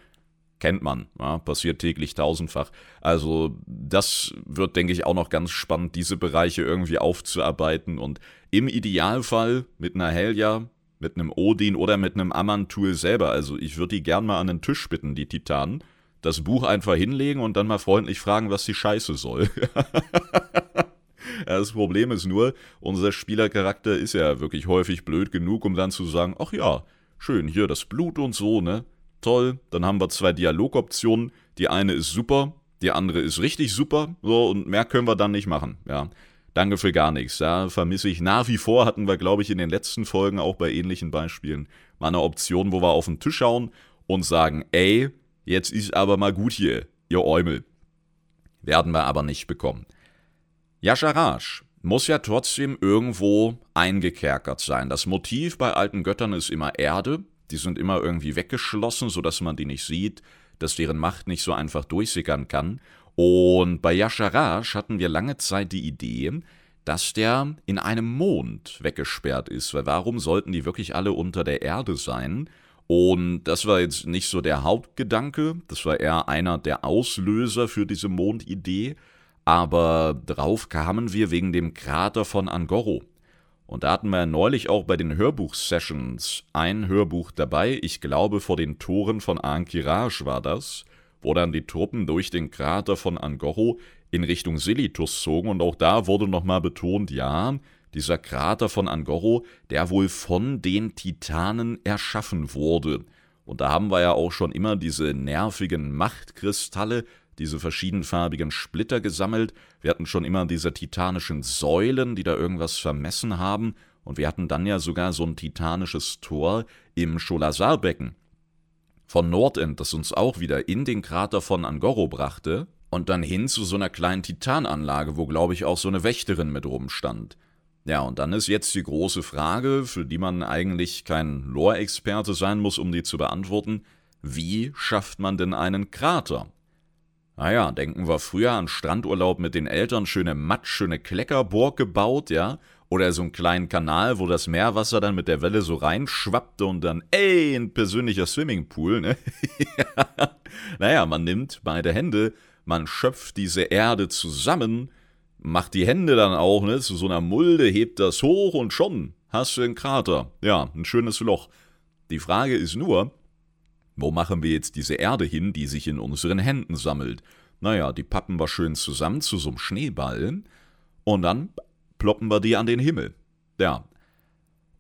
[SPEAKER 1] Kennt man, ja, passiert täglich tausendfach. Also das wird, denke ich, auch noch ganz spannend, diese Bereiche irgendwie aufzuarbeiten und im Idealfall mit einer Helja mit einem Odin oder mit einem Amantul selber. Also ich würde die gern mal an den Tisch bitten, die Titanen. Das Buch einfach hinlegen und dann mal freundlich fragen, was die Scheiße soll. (laughs) das Problem ist nur, unser Spielercharakter ist ja wirklich häufig blöd genug, um dann zu sagen, ach ja, schön, hier das Blut und so, ne? Toll, dann haben wir zwei Dialogoptionen. Die eine ist super, die andere ist richtig super, so, und mehr können wir dann nicht machen, ja. Danke für gar nichts. Ja, vermisse ich nach wie vor, hatten wir, glaube ich, in den letzten Folgen auch bei ähnlichen Beispielen mal eine Option, wo wir auf den Tisch schauen und sagen, ey, jetzt ist aber mal gut hier, ihr Eumel. Werden wir aber nicht bekommen. Yasharaj muss ja trotzdem irgendwo eingekerkert sein. Das Motiv bei alten Göttern ist immer Erde. Die sind immer irgendwie weggeschlossen, sodass man die nicht sieht, dass deren Macht nicht so einfach durchsickern kann. Und bei Yasharaj hatten wir lange Zeit die Idee, dass der in einem Mond weggesperrt ist, weil warum sollten die wirklich alle unter der Erde sein? Und das war jetzt nicht so der Hauptgedanke, das war eher einer der Auslöser für diese Mondidee, aber drauf kamen wir wegen dem Krater von Angoro. Und da hatten wir neulich auch bei den Hörbuch-Sessions ein Hörbuch dabei, ich glaube vor den Toren von Ankiraj war das, wo dann die Truppen durch den Krater von Angoro in Richtung Silitus zogen und auch da wurde nochmal betont, ja, dieser Krater von Angoro, der wohl von den Titanen erschaffen wurde. Und da haben wir ja auch schon immer diese nervigen Machtkristalle, diese verschiedenfarbigen Splitter gesammelt. Wir hatten schon immer diese titanischen Säulen, die da irgendwas vermessen haben. Und wir hatten dann ja sogar so ein titanisches Tor im Scholazarbecken von Nordend, das uns auch wieder in den Krater von Angoro brachte und dann hin zu so einer kleinen Titananlage, wo glaube ich auch so eine Wächterin mit rumstand. Ja, und dann ist jetzt die große Frage, für die man eigentlich kein Lore-Experte sein muss, um die zu beantworten, wie schafft man denn einen Krater? Naja, denken wir früher an Strandurlaub mit den Eltern, schöne Matsch, schöne Kleckerburg gebaut, ja? Oder so einen kleinen Kanal, wo das Meerwasser dann mit der Welle so reinschwappte und dann, ey, ein persönlicher Swimmingpool, ne? (laughs) naja, man nimmt beide Hände, man schöpft diese Erde zusammen, macht die Hände dann auch, ne, zu so einer Mulde, hebt das hoch und schon hast du einen Krater. Ja, ein schönes Loch. Die Frage ist nur, wo machen wir jetzt diese Erde hin, die sich in unseren Händen sammelt? Naja, die pappen wir schön zusammen zu so einem Schneeball und dann ploppen wir die an den Himmel. Ja.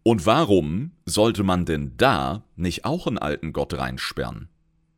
[SPEAKER 1] Und warum sollte man denn da nicht auch einen alten Gott reinsperren?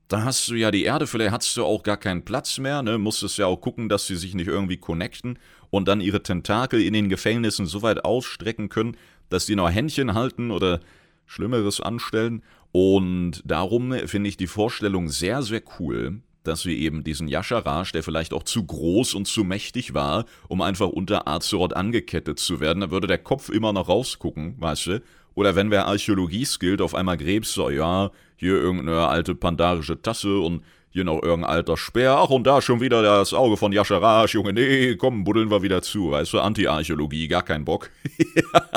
[SPEAKER 1] Da hast du ja die Erde, vielleicht hast du auch gar keinen Platz mehr, ne? Musstest ja auch gucken, dass sie sich nicht irgendwie connecten und dann ihre Tentakel in den Gefängnissen so weit ausstrecken können, dass die noch Händchen halten oder Schlimmeres anstellen. Und darum finde ich die Vorstellung sehr, sehr cool, dass wir eben diesen Yasharaj, der vielleicht auch zu groß und zu mächtig war, um einfach unter Azeroth angekettet zu werden, da würde der Kopf immer noch rausgucken, weißt du? Oder wenn wer Archäologie skillt, auf einmal gräbst so, ja, hier irgendeine alte pandarische Tasse und hier noch irgendein alter Speer, ach und da schon wieder das Auge von Yasharaj, Junge, nee, komm, buddeln wir wieder zu, weißt du, Anti-Archäologie, gar kein Bock.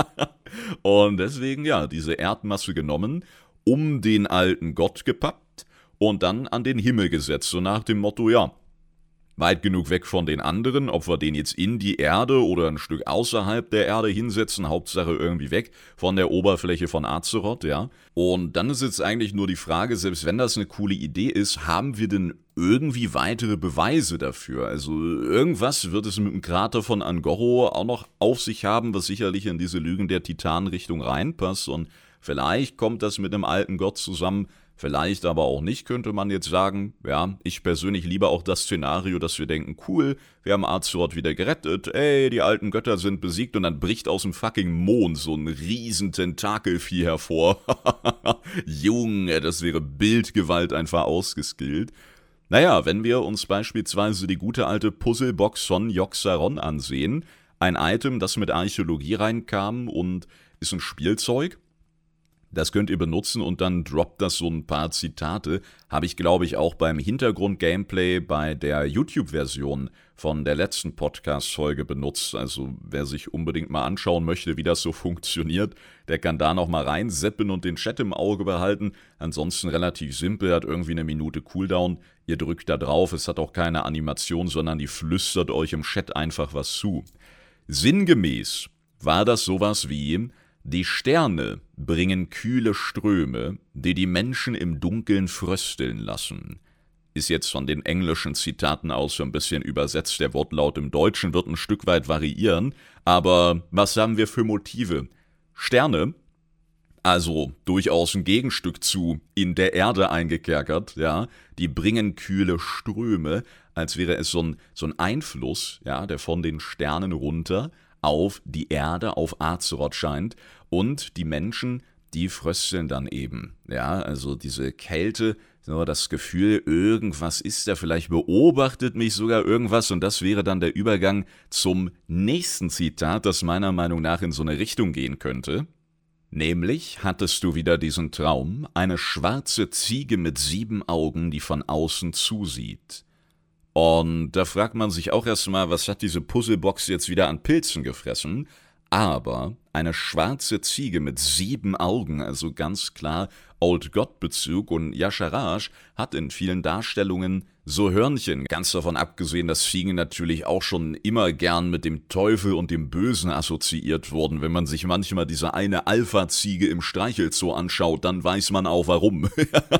[SPEAKER 1] (laughs) und deswegen, ja, diese Erdmasse genommen um den alten Gott gepappt und dann an den Himmel gesetzt, so nach dem Motto, ja, weit genug weg von den anderen, ob wir den jetzt in die Erde oder ein Stück außerhalb der Erde hinsetzen, Hauptsache irgendwie weg von der Oberfläche von Azeroth, ja. Und dann ist jetzt eigentlich nur die Frage, selbst wenn das eine coole Idee ist, haben wir denn irgendwie weitere Beweise dafür? Also irgendwas wird es mit dem Krater von Angoro auch noch auf sich haben, was sicherlich in diese Lügen der Titanrichtung reinpasst und Vielleicht kommt das mit einem alten Gott zusammen, vielleicht aber auch nicht, könnte man jetzt sagen. Ja, ich persönlich liebe auch das Szenario, dass wir denken, cool, wir haben Azeroth wieder gerettet, ey, die alten Götter sind besiegt und dann bricht aus dem fucking Mond so ein riesen Tentakelvieh hervor. (laughs) Junge, das wäre Bildgewalt einfach ausgeskillt. Naja, wenn wir uns beispielsweise die gute alte Puzzlebox von Joxaron ansehen, ein Item, das mit Archäologie reinkam und ist ein Spielzeug, das könnt ihr benutzen und dann droppt das so ein paar Zitate. Habe ich, glaube ich, auch beim Hintergrund-Gameplay bei der YouTube-Version von der letzten Podcast-Folge benutzt. Also wer sich unbedingt mal anschauen möchte, wie das so (laughs) funktioniert, der kann da noch mal reinseppen und den Chat im Auge behalten. Ansonsten relativ simpel, hat irgendwie eine Minute Cooldown. Ihr drückt da drauf, es hat auch keine Animation, sondern die flüstert euch im Chat einfach was zu. Sinngemäß war das sowas wie die Sterne bringen kühle Ströme, die die Menschen im Dunkeln frösteln lassen. Ist jetzt von den englischen Zitaten aus so ein bisschen übersetzt, der Wortlaut im Deutschen wird ein Stück weit variieren, aber was haben wir für Motive? Sterne, also durchaus ein Gegenstück zu in der Erde eingekerkert, ja, die bringen kühle Ströme, als wäre es so ein, so ein Einfluss, ja, der von den Sternen runter auf die Erde, auf Azeroth scheint. Und die Menschen, die frösteln dann eben. Ja, also diese Kälte, so das Gefühl, irgendwas ist da, vielleicht beobachtet mich sogar irgendwas und das wäre dann der Übergang zum nächsten Zitat, das meiner Meinung nach in so eine Richtung gehen könnte. Nämlich hattest du wieder diesen Traum, eine schwarze Ziege mit sieben Augen, die von außen zusieht. Und da fragt man sich auch erstmal, was hat diese Puzzlebox jetzt wieder an Pilzen gefressen? aber eine schwarze Ziege mit sieben Augen, also ganz klar Old God-Bezug und Yasharaj hat in vielen Darstellungen so Hörnchen, ganz davon abgesehen, dass Ziegen natürlich auch schon immer gern mit dem Teufel und dem Bösen assoziiert wurden. Wenn man sich manchmal diese eine Alpha-Ziege im Streichelzoo anschaut, dann weiß man auch warum.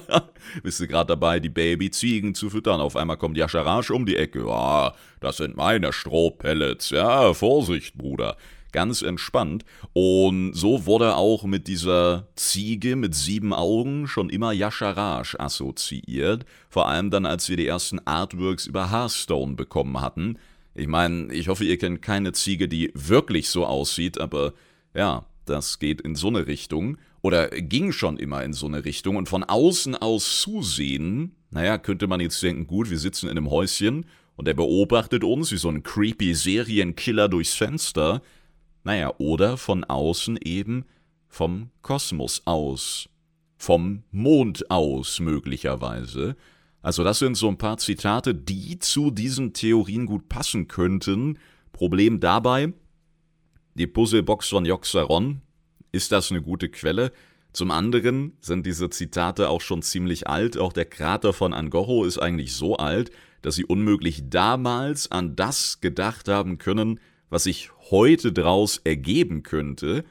[SPEAKER 1] (laughs) Bist du gerade dabei, die Baby-Ziegen zu füttern? Auf einmal kommt Yasharaj um die Ecke. Ah, das sind meine Strohpellets. Ja, Vorsicht, Bruder ganz entspannt. Und so wurde auch mit dieser Ziege mit sieben Augen schon immer Yasharaj assoziiert. Vor allem dann, als wir die ersten Artworks über Hearthstone bekommen hatten. Ich meine, ich hoffe, ihr kennt keine Ziege, die wirklich so aussieht, aber ja, das geht in so eine Richtung oder ging schon immer in so eine Richtung und von außen aus zusehen, naja, könnte man jetzt denken, gut, wir sitzen in einem Häuschen und er beobachtet uns wie so ein creepy Serienkiller durchs Fenster. Naja, oder von außen eben vom Kosmos aus, vom Mond aus möglicherweise. Also das sind so ein paar Zitate, die zu diesen Theorien gut passen könnten. Problem dabei, die Puzzlebox von Joxaron, ist das eine gute Quelle? Zum anderen sind diese Zitate auch schon ziemlich alt. Auch der Krater von Angoro ist eigentlich so alt, dass sie unmöglich damals an das gedacht haben können, was sich heute draus ergeben könnte,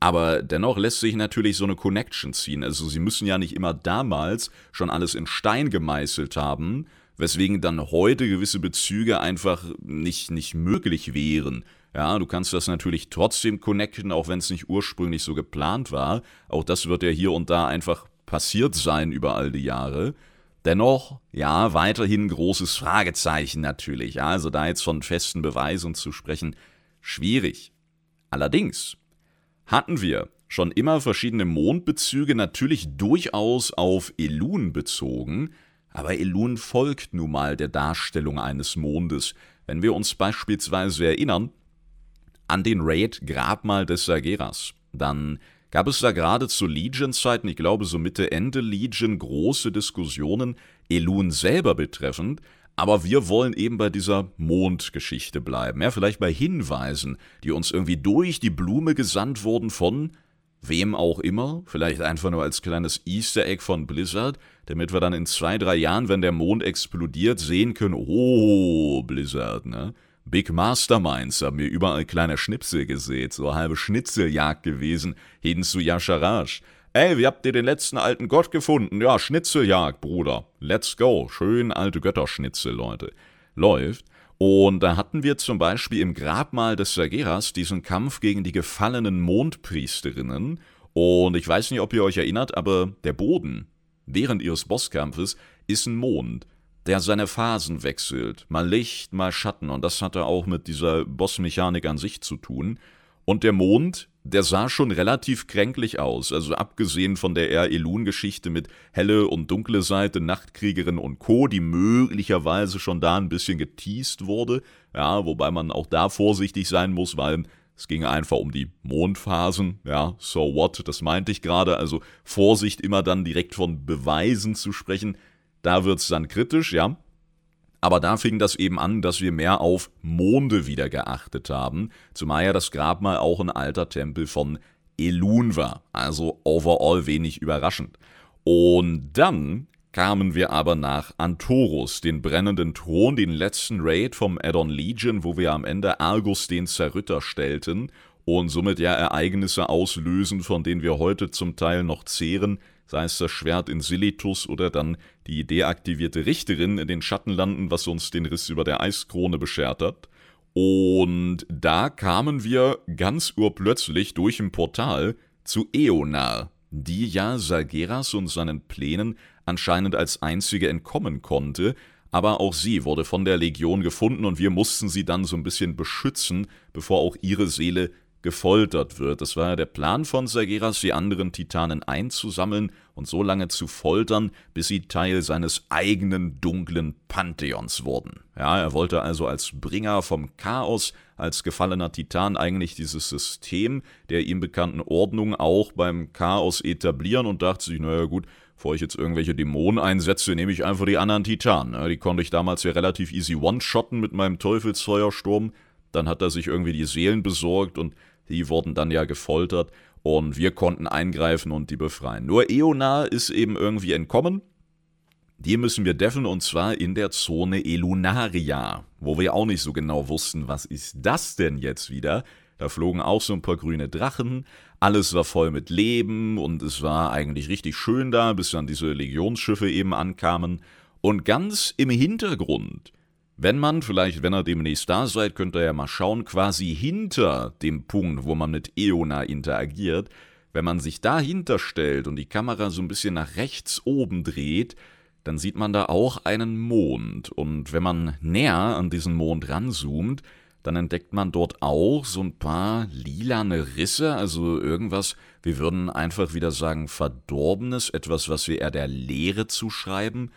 [SPEAKER 1] aber dennoch lässt sich natürlich so eine Connection ziehen. Also sie müssen ja nicht immer damals schon alles in Stein gemeißelt haben, weswegen dann heute gewisse Bezüge einfach nicht, nicht möglich wären. Ja, du kannst das natürlich trotzdem connecten, auch wenn es nicht ursprünglich so geplant war. Auch das wird ja hier und da einfach passiert sein über all die Jahre. Dennoch, ja, weiterhin großes Fragezeichen natürlich. Ja, also da jetzt von festen Beweisen zu sprechen, schwierig. Allerdings hatten wir schon immer verschiedene Mondbezüge, natürlich durchaus auf Elun bezogen, aber Elun folgt nun mal der Darstellung eines Mondes. Wenn wir uns beispielsweise erinnern an den Raid Grabmal des Sageras, dann gab es da gerade zu Legion-Zeiten, ich glaube so Mitte, Ende Legion, große Diskussionen, Elun selber betreffend, aber wir wollen eben bei dieser Mondgeschichte bleiben, ja, vielleicht bei Hinweisen, die uns irgendwie durch die Blume gesandt wurden von wem auch immer, vielleicht einfach nur als kleines Easter Egg von Blizzard, damit wir dann in zwei, drei Jahren, wenn der Mond explodiert, sehen können, oh, Blizzard, ne? Big Masterminds haben mir überall kleine Schnipsel gesehen, so halbe Schnitzeljagd gewesen, hin zu Yasharaj. Ey, wie habt ihr den letzten alten Gott gefunden? Ja, Schnitzeljagd, Bruder. Let's go. Schön alte Götterschnitzel, Leute. Läuft. Und da hatten wir zum Beispiel im Grabmal des Sageras diesen Kampf gegen die gefallenen Mondpriesterinnen. Und ich weiß nicht, ob ihr euch erinnert, aber der Boden während ihres Bosskampfes ist ein Mond der seine Phasen wechselt, mal Licht, mal Schatten, und das hatte auch mit dieser Bossmechanik an sich zu tun. Und der Mond, der sah schon relativ kränklich aus, also abgesehen von der eher Elun-Geschichte mit helle und dunkle Seite, Nachtkriegerin und Co., die möglicherweise schon da ein bisschen geteased wurde, ja, wobei man auch da vorsichtig sein muss, weil es ging einfach um die Mondphasen, ja, so what, das meinte ich gerade, also Vorsicht immer dann direkt von Beweisen zu sprechen, da wird es dann kritisch, ja. Aber da fing das eben an, dass wir mehr auf Monde wieder geachtet haben, zumal ja das Grabmal auch ein alter Tempel von Elun war, also overall wenig überraschend. Und dann kamen wir aber nach Antorus, den brennenden Thron, den letzten Raid vom Addon Legion, wo wir am Ende Argus den Zerrütter stellten und somit ja Ereignisse auslösen, von denen wir heute zum Teil noch zehren, sei es das Schwert in Silitus oder dann die deaktivierte Richterin in den Schattenlanden, was uns den Riss über der Eiskrone beschert hat. Und da kamen wir ganz urplötzlich durch ein Portal zu Eonar, die ja Salgeras und seinen Plänen anscheinend als einzige entkommen konnte, aber auch sie wurde von der Legion gefunden und wir mussten sie dann so ein bisschen beschützen, bevor auch ihre Seele gefoltert wird. Das war ja der Plan von Sageras, die anderen Titanen einzusammeln und so lange zu foltern, bis sie Teil seines eigenen dunklen Pantheons wurden. Ja, er wollte also als Bringer vom Chaos, als gefallener Titan eigentlich dieses System der ihm bekannten Ordnung auch beim Chaos etablieren und dachte sich, naja gut, bevor ich jetzt irgendwelche Dämonen einsetze, nehme ich einfach die anderen Titanen. Die konnte ich damals ja relativ easy one-shotten mit meinem Teufelsfeuersturm. Dann hat er sich irgendwie die Seelen besorgt und die wurden dann ja gefoltert und wir konnten eingreifen und die befreien. Nur Eonar ist eben irgendwie entkommen. Die müssen wir deffen und zwar in der Zone Elunaria, wo wir auch nicht so genau wussten, was ist das denn jetzt wieder. Da flogen auch so ein paar grüne Drachen, alles war voll mit Leben und es war eigentlich richtig schön da, bis dann diese Legionsschiffe eben ankamen. Und ganz im Hintergrund, wenn man, vielleicht wenn ihr demnächst da seid, könnt ihr ja mal schauen, quasi hinter dem Punkt, wo man mit Eona interagiert, wenn man sich dahinter stellt und die Kamera so ein bisschen nach rechts oben dreht, dann sieht man da auch einen Mond. Und wenn man näher an diesen Mond ranzoomt, dann entdeckt man dort auch so ein paar lilane Risse, also irgendwas, wir würden einfach wieder sagen, Verdorbenes, etwas, was wir eher der Leere zuschreiben.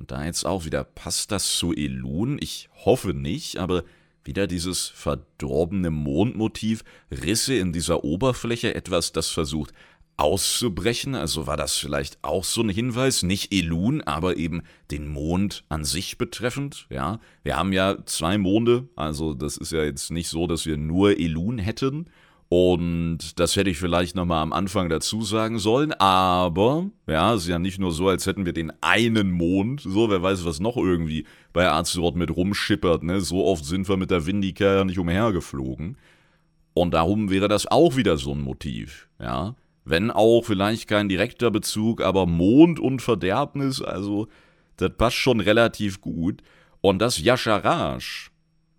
[SPEAKER 1] Und da jetzt auch wieder, passt das zu Elun? Ich hoffe nicht, aber wieder dieses verdorbene Mondmotiv, Risse in dieser Oberfläche, etwas, das versucht auszubrechen? Also war das vielleicht auch so ein Hinweis, nicht Elun, aber eben den Mond an sich betreffend? Ja, wir haben ja zwei Monde, also das ist ja jetzt nicht so, dass wir nur Elun hätten. Und das hätte ich vielleicht nochmal am Anfang dazu sagen sollen, aber, ja, es ist ja nicht nur so, als hätten wir den einen Mond, so, wer weiß, was noch irgendwie bei Azeroth mit rumschippert, ne, so oft sind wir mit der Vindica ja nicht umhergeflogen. Und darum wäre das auch wieder so ein Motiv, ja. Wenn auch vielleicht kein direkter Bezug, aber Mond und Verderbnis, also das passt schon relativ gut. Und dass Yasharash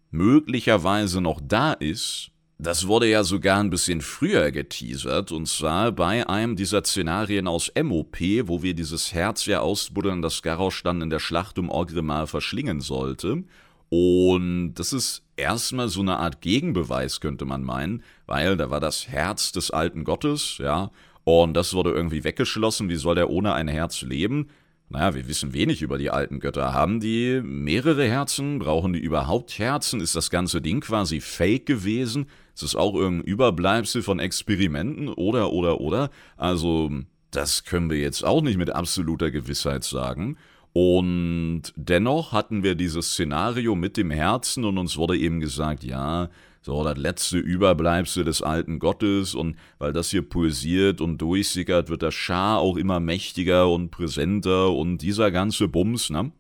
[SPEAKER 1] möglicherweise noch da ist, das wurde ja sogar ein bisschen früher geteasert, und zwar bei einem dieser Szenarien aus MOP, wo wir dieses Herz ja ausbuddeln, das Garrosh dann in der Schlacht um Orgrimmar verschlingen sollte. Und das ist erstmal so eine Art Gegenbeweis, könnte man meinen, weil da war das Herz des alten Gottes, ja, und das wurde irgendwie weggeschlossen. Wie soll der ohne ein Herz leben? Naja, wir wissen wenig über die alten Götter. Haben die mehrere Herzen? Brauchen die überhaupt Herzen? Ist das ganze Ding quasi fake gewesen? Ist es auch irgendein Überbleibsel von Experimenten? Oder, oder, oder? Also, das können wir jetzt auch nicht mit absoluter Gewissheit sagen. Und dennoch hatten wir dieses Szenario mit dem Herzen und uns wurde eben gesagt, ja, so das letzte Überbleibsel des alten Gottes und weil das hier pulsiert und durchsickert, wird der Schar auch immer mächtiger und präsenter und dieser ganze Bums, ne?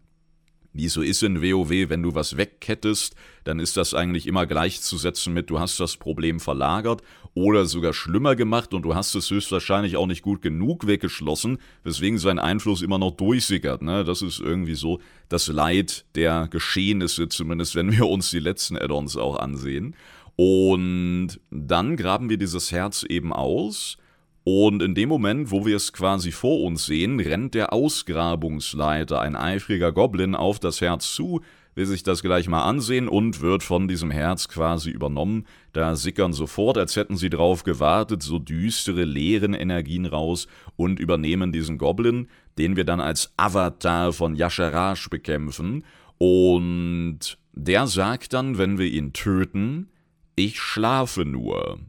[SPEAKER 1] Wie so ist in WoW, wenn du was wegkettest, dann ist das eigentlich immer gleichzusetzen mit, du hast das Problem verlagert oder sogar schlimmer gemacht und du hast es höchstwahrscheinlich auch nicht gut genug weggeschlossen, weswegen sein Einfluss immer noch durchsickert. Ne? Das ist irgendwie so das Leid der Geschehnisse, zumindest wenn wir uns die letzten Add-ons auch ansehen. Und dann graben wir dieses Herz eben aus und in dem Moment, wo wir es quasi vor uns sehen, rennt der Ausgrabungsleiter, ein eifriger Goblin, auf das Herz zu, will sich das gleich mal ansehen und wird von diesem Herz quasi übernommen. Da sickern sofort, als hätten sie drauf gewartet, so düstere, leeren Energien raus und übernehmen diesen Goblin, den wir dann als Avatar von Yasharash bekämpfen. Und der sagt dann, wenn wir ihn töten, ich schlafe nur.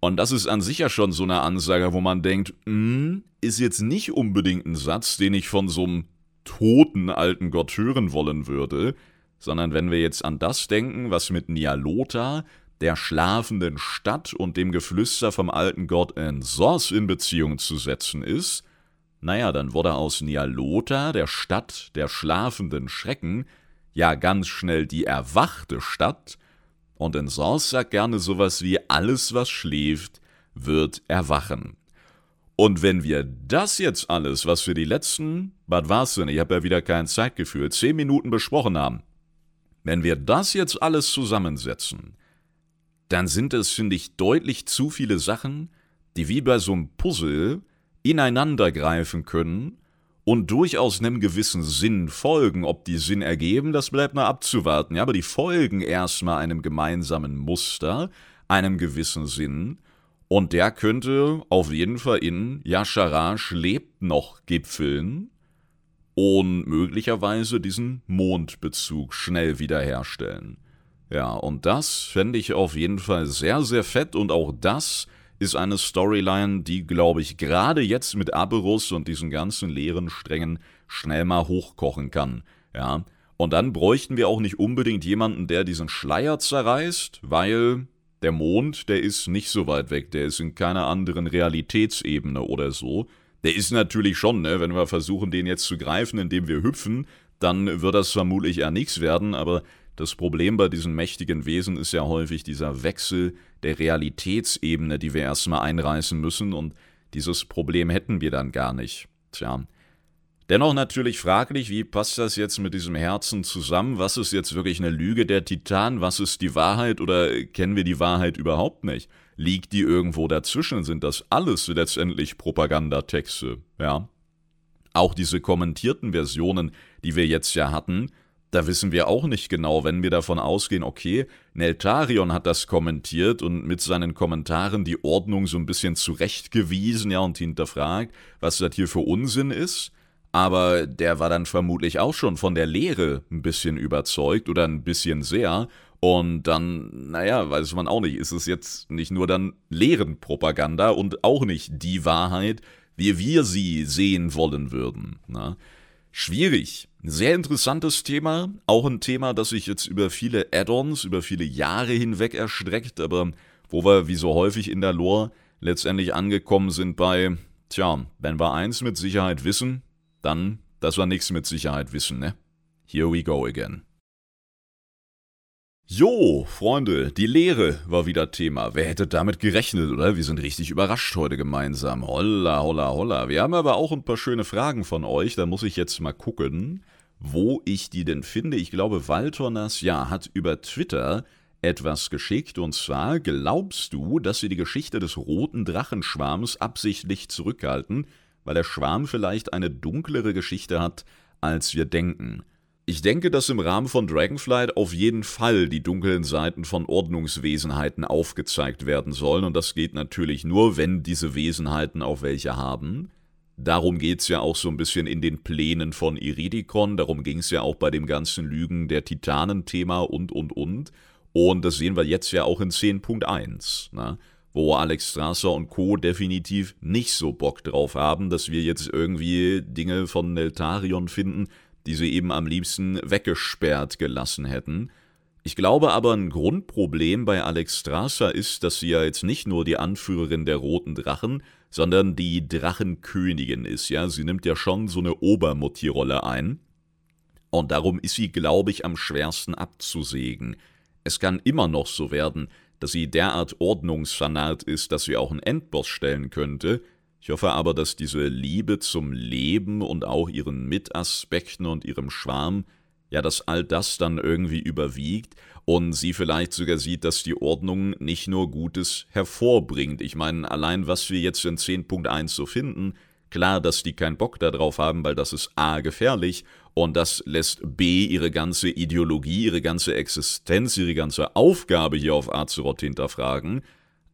[SPEAKER 1] Und das ist an sich ja schon so eine Ansage, wo man denkt, hm, ist jetzt nicht unbedingt ein Satz, den ich von so einem toten alten Gott hören wollen würde, sondern wenn wir jetzt an das denken, was mit Nialota, der schlafenden Stadt und dem Geflüster vom alten Gott Enzos in Beziehung zu setzen ist, naja, dann wurde aus Nialota, der Stadt der schlafenden Schrecken, ja ganz schnell die erwachte Stadt, und in Sens sagt gerne sowas wie alles, was schläft, wird erwachen. Und wenn wir das jetzt alles, was wir die letzten, was war's denn, ich habe ja wieder kein Zeitgefühl, zehn Minuten besprochen haben, wenn wir das jetzt alles zusammensetzen, dann sind es, finde ich, deutlich zu viele Sachen, die wie bei so einem Puzzle ineinander greifen können und durchaus einem gewissen Sinn folgen. Ob die Sinn ergeben, das bleibt mal abzuwarten. Ja, aber die folgen erstmal einem gemeinsamen Muster, einem gewissen Sinn. Und der könnte auf jeden Fall in Yasharash lebt noch gipfeln und möglicherweise diesen Mondbezug schnell wiederherstellen. Ja, und das fände ich auf jeden Fall sehr, sehr fett und auch das ist eine Storyline, die, glaube ich, gerade jetzt mit Aberus und diesen ganzen leeren Strängen schnell mal hochkochen kann. Ja. Und dann bräuchten wir auch nicht unbedingt jemanden, der diesen Schleier zerreißt, weil Der Mond, der ist nicht so weit weg, der ist in keiner anderen Realitätsebene oder so. Der ist natürlich schon, ne, wenn wir versuchen, den jetzt zu greifen, indem wir hüpfen, dann wird das vermutlich eher nichts werden, aber das Problem bei diesen mächtigen Wesen ist ja häufig dieser Wechsel der Realitätsebene, die wir erstmal einreißen müssen, und dieses Problem hätten wir dann gar nicht. Tja. Dennoch natürlich fraglich, wie passt das jetzt mit diesem Herzen zusammen? Was ist jetzt wirklich eine Lüge der Titan? Was ist die Wahrheit oder kennen wir die Wahrheit überhaupt nicht? Liegt die irgendwo dazwischen? Sind das alles letztendlich Propagandatexte? Ja. Auch diese kommentierten Versionen, die wir jetzt ja hatten, da wissen wir auch nicht genau, wenn wir davon ausgehen, okay, Neltarion hat das kommentiert und mit seinen Kommentaren die Ordnung so ein bisschen zurechtgewiesen, ja, und hinterfragt, was das hier für Unsinn ist. Aber der war dann vermutlich auch schon von der Lehre ein bisschen überzeugt oder ein bisschen sehr. Und dann, naja, weiß man auch nicht, ist es jetzt nicht nur dann Lehrenpropaganda und auch nicht die Wahrheit, wie wir sie sehen wollen würden. Na? Schwierig. Sehr interessantes Thema. Auch ein Thema, das sich jetzt über viele Add-ons, über viele Jahre hinweg erstreckt, aber wo wir, wie so häufig in der Lore, letztendlich angekommen sind bei, tja, wenn wir eins mit Sicherheit wissen, dann, dass wir nichts mit Sicherheit wissen, ne? Here we go again. Jo, Freunde, die Lehre war wieder Thema. Wer hätte damit gerechnet, oder? Wir sind richtig überrascht heute gemeinsam. Holla, holla, holla. Wir haben aber auch ein paar schöne Fragen von euch. Da muss ich jetzt mal gucken, wo ich die denn finde. Ich glaube, Waltornas, ja, hat über Twitter etwas geschickt. Und zwar, glaubst du, dass sie die Geschichte des roten Drachenschwarms absichtlich zurückhalten, weil der Schwarm vielleicht eine dunklere Geschichte hat, als wir denken? Ich denke, dass im Rahmen von Dragonflight auf jeden Fall die dunklen Seiten von Ordnungswesenheiten aufgezeigt werden sollen, und das geht natürlich nur, wenn diese Wesenheiten auch welche haben. Darum geht es ja auch so ein bisschen in den Plänen von Iridikon, darum ging es ja auch bei dem ganzen Lügen der Titanen-Thema und und und. Und das sehen wir jetzt ja auch in 10.1, ne? wo Alex Strasser und Co. definitiv nicht so Bock drauf haben, dass wir jetzt irgendwie Dinge von Neltarion finden, die sie eben am liebsten weggesperrt gelassen hätten. Ich glaube aber, ein Grundproblem bei Alex Strasser ist, dass sie ja jetzt nicht nur die Anführerin der Roten Drachen, sondern die Drachenkönigin ist, ja. Sie nimmt ja schon so eine Obermutti-Rolle ein. Und darum ist sie, glaube ich, am schwersten abzusägen. Es kann immer noch so werden, dass sie derart ordnungsfanat ist, dass sie auch einen Endboss stellen könnte, ich hoffe aber, dass diese Liebe zum Leben und auch ihren Mitaspekten und ihrem Schwarm, ja, dass all das dann irgendwie überwiegt und sie vielleicht sogar sieht, dass die Ordnung nicht nur Gutes hervorbringt. Ich meine, allein was wir jetzt in 10.1 so finden, klar, dass die keinen Bock darauf haben, weil das ist A gefährlich und das lässt B ihre ganze Ideologie, ihre ganze Existenz, ihre ganze Aufgabe hier auf Azeroth hinterfragen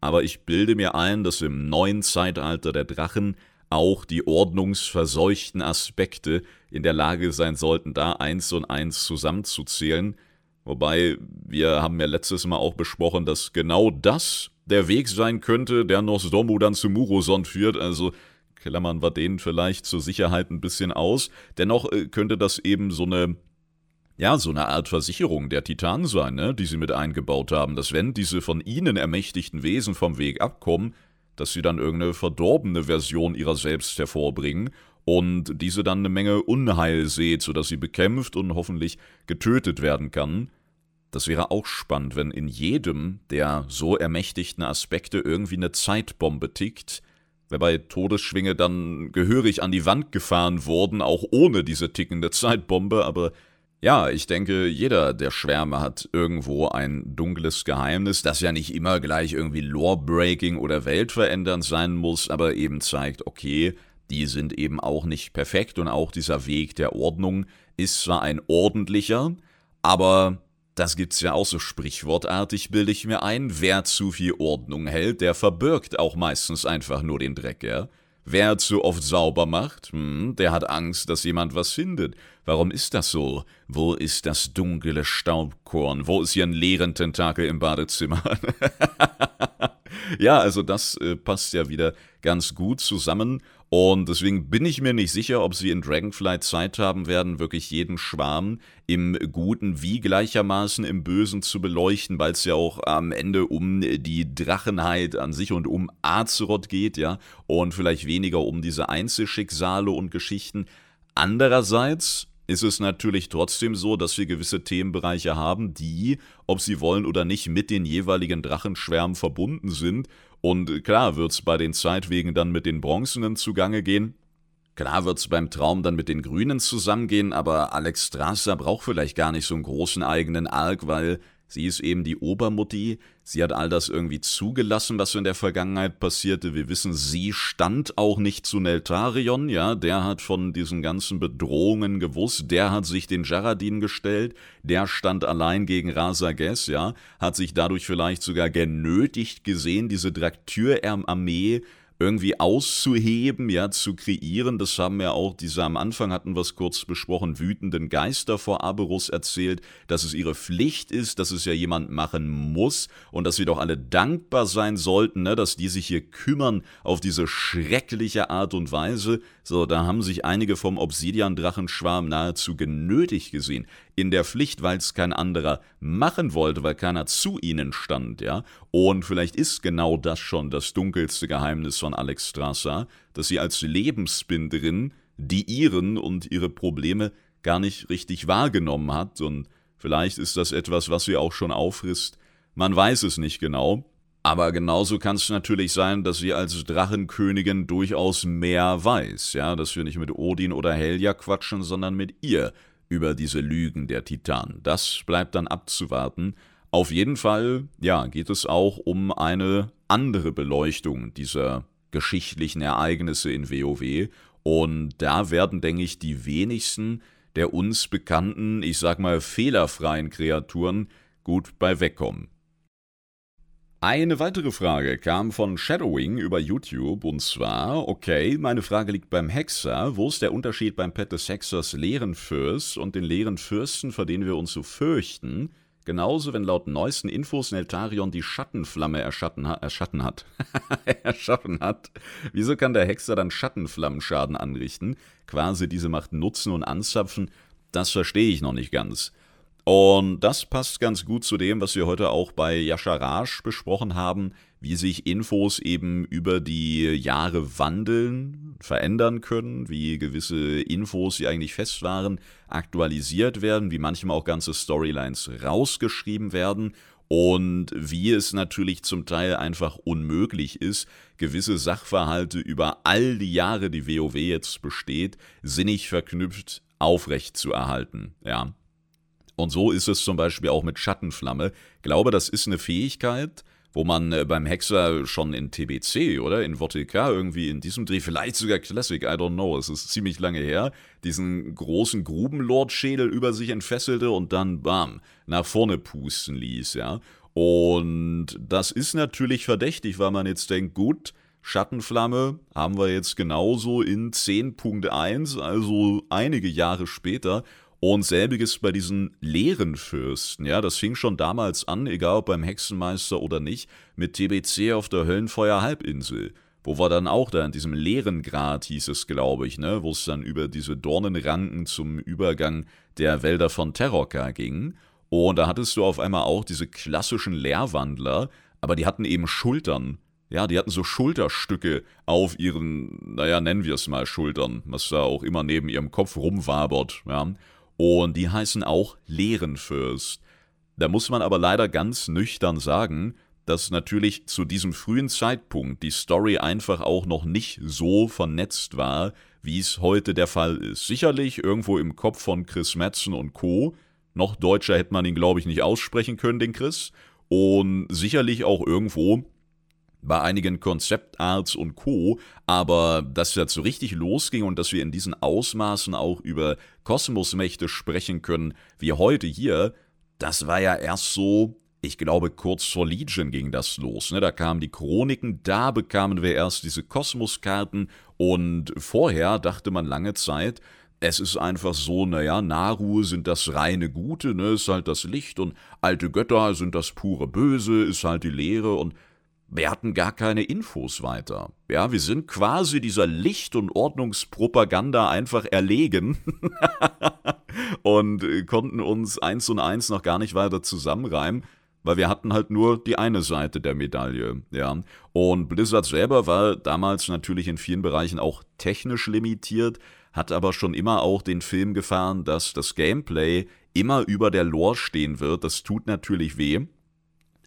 [SPEAKER 1] aber ich bilde mir ein, dass im neuen Zeitalter der Drachen auch die ordnungsverseuchten Aspekte in der Lage sein sollten, da eins und eins zusammenzuzählen. Wobei wir haben ja letztes Mal auch besprochen, dass genau das der Weg sein könnte, der Nosdomu dann zu Muroson führt. Also klammern wir den vielleicht zur Sicherheit ein bisschen aus. Dennoch äh, könnte das eben so eine ja, so eine Art Versicherung der Titanen sein, ne, die sie mit eingebaut haben, dass wenn diese von ihnen ermächtigten Wesen vom Weg abkommen, dass sie dann irgendeine verdorbene Version ihrer selbst hervorbringen und diese dann eine Menge Unheil seht, sodass sie bekämpft und hoffentlich getötet werden kann. Das wäre auch spannend, wenn in jedem der so ermächtigten Aspekte irgendwie eine Zeitbombe tickt, wobei Todesschwinge dann gehörig an die Wand gefahren wurden, auch ohne diese tickende Zeitbombe, aber ja, ich denke, jeder der Schwärme hat irgendwo ein dunkles Geheimnis, das ja nicht immer gleich irgendwie lore-breaking oder weltverändernd sein muss, aber eben zeigt, okay, die sind eben auch nicht perfekt und auch dieser Weg der Ordnung ist zwar ein ordentlicher, aber das gibt's ja auch so sprichwortartig, bilde ich mir ein, wer zu viel Ordnung hält, der verbirgt auch meistens einfach nur den Dreck, ja. Wer zu oft sauber macht, hm, der hat Angst, dass jemand was findet. Warum ist das so? Wo ist das dunkle Staubkorn? Wo ist hier ein leeren Tentakel im Badezimmer? (laughs) ja, also das äh, passt ja wieder ganz gut zusammen. Und deswegen bin ich mir nicht sicher, ob sie in Dragonflight Zeit haben werden, wirklich jeden Schwarm im Guten wie gleichermaßen im Bösen zu beleuchten, weil es ja auch am Ende um die Drachenheit an sich und um Azeroth geht, ja, und vielleicht weniger um diese Einzelschicksale und Geschichten. Andererseits ist es natürlich trotzdem so, dass wir gewisse Themenbereiche haben, die, ob sie wollen oder nicht, mit den jeweiligen Drachenschwärmen verbunden sind und klar wird es bei den Zeitwegen dann mit den Bronzenen zugange gehen. Klar wird es beim Traum dann mit den Grünen zusammengehen, aber Alex Strasser braucht vielleicht gar nicht so einen großen eigenen Arc, weil Sie ist eben die Obermutti. Sie hat all das irgendwie zugelassen, was in der Vergangenheit passierte. Wir wissen, sie stand auch nicht zu Neltarion, ja. Der hat von diesen ganzen Bedrohungen gewusst. Der hat sich den Jaradin gestellt. Der stand allein gegen Rasages, ja. Hat sich dadurch vielleicht sogar genötigt gesehen, diese Draktür-Armee irgendwie auszuheben, ja, zu kreieren. Das haben ja auch diese am Anfang hatten wir es kurz besprochen, wütenden Geister vor Aberus erzählt, dass es ihre Pflicht ist, dass es ja jemand machen muss und dass wir doch alle dankbar sein sollten, ne, dass die sich hier kümmern auf diese schreckliche Art und Weise. So, da haben sich einige vom Obsidian-Drachenschwarm nahezu genötigt gesehen in der Pflicht, weil es kein anderer machen wollte, weil keiner zu ihnen stand, ja. Und vielleicht ist genau das schon das dunkelste Geheimnis von Alex Strasser, dass sie als Lebensbinderin die ihren und ihre Probleme gar nicht richtig wahrgenommen hat und vielleicht ist das etwas, was sie auch schon auffrisst. Man weiß es nicht genau. Aber genauso kann es natürlich sein, dass sie als Drachenkönigin durchaus mehr weiß, ja, dass wir nicht mit Odin oder Helja quatschen, sondern mit ihr über diese Lügen der Titanen. Das bleibt dann abzuwarten. Auf jeden Fall, ja, geht es auch um eine andere Beleuchtung dieser geschichtlichen Ereignisse in WoW. Und da werden, denke ich, die wenigsten der uns bekannten, ich sag mal, fehlerfreien Kreaturen gut bei wegkommen. Eine weitere Frage kam von Shadowing über YouTube und zwar, okay, meine Frage liegt beim Hexer. Wo ist der Unterschied beim Pet des Hexers leeren Fürst und den leeren Fürsten, vor denen wir uns so fürchten? Genauso, wenn laut neuesten Infos Neltarion die Schattenflamme erschatten, ha erschatten hat. (laughs) erschaffen hat. Wieso kann der Hexer dann Schattenflammenschaden anrichten? Quasi diese Macht nutzen und anzapfen? Das verstehe ich noch nicht ganz. Und das passt ganz gut zu dem, was wir heute auch bei Yasharaj besprochen haben, wie sich Infos eben über die Jahre wandeln, verändern können, wie gewisse Infos, die eigentlich fest waren, aktualisiert werden, wie manchmal auch ganze Storylines rausgeschrieben werden und wie es natürlich zum Teil einfach unmöglich ist, gewisse Sachverhalte über all die Jahre, die WoW jetzt besteht, sinnig verknüpft aufrechtzuerhalten. Ja, und so ist es zum Beispiel auch mit Schattenflamme. Ich glaube, das ist eine Fähigkeit, wo man äh, beim Hexer schon in TBC oder in VTK irgendwie in diesem Dreh, vielleicht sogar Classic, I don't know, es ist ziemlich lange her, diesen großen Grubenlord-Schädel über sich entfesselte und dann, bam, nach vorne pusten ließ, ja. Und das ist natürlich verdächtig, weil man jetzt denkt, gut, Schattenflamme haben wir jetzt genauso in 10.1, also einige Jahre später. Und selbiges bei diesen leeren Fürsten, ja, das fing schon damals an, egal ob beim Hexenmeister oder nicht, mit TBC auf der Höllenfeuer-Halbinsel, wo wir dann auch da in diesem leeren Grad, hieß es, glaube ich, ne, wo es dann über diese Dornenranken zum Übergang der Wälder von Terroka ging. Und da hattest du auf einmal auch diese klassischen Leerwandler, aber die hatten eben Schultern. Ja, die hatten so Schulterstücke auf ihren, naja, nennen wir es mal Schultern, was da auch immer neben ihrem Kopf rumwabert, ja. Und die heißen auch Leerenfürst. Da muss man aber leider ganz nüchtern sagen, dass natürlich zu diesem frühen Zeitpunkt die Story einfach auch noch nicht so vernetzt war, wie es heute der Fall ist. Sicherlich irgendwo im Kopf von Chris Metzen und Co. Noch deutscher hätte man ihn, glaube ich, nicht aussprechen können, den Chris. Und sicherlich auch irgendwo bei einigen Konzeptarts und Co., aber dass das so richtig losging und dass wir in diesen Ausmaßen auch über Kosmosmächte sprechen können, wie heute hier, das war ja erst so, ich glaube, kurz vor Legion ging das los. Ne? Da kamen die Chroniken, da bekamen wir erst diese Kosmoskarten und vorher dachte man lange Zeit, es ist einfach so, naja, Naru sind das reine Gute, ne, ist halt das Licht und alte Götter sind das pure Böse, ist halt die Lehre und wir hatten gar keine Infos weiter. Ja, wir sind quasi dieser Licht- und Ordnungspropaganda einfach erlegen (laughs) und äh, konnten uns eins und eins noch gar nicht weiter zusammenreimen, weil wir hatten halt nur die eine Seite der Medaille, ja. Und Blizzard selber war damals natürlich in vielen Bereichen auch technisch limitiert, hat aber schon immer auch den Film gefahren, dass das Gameplay immer über der Lore stehen wird. Das tut natürlich weh.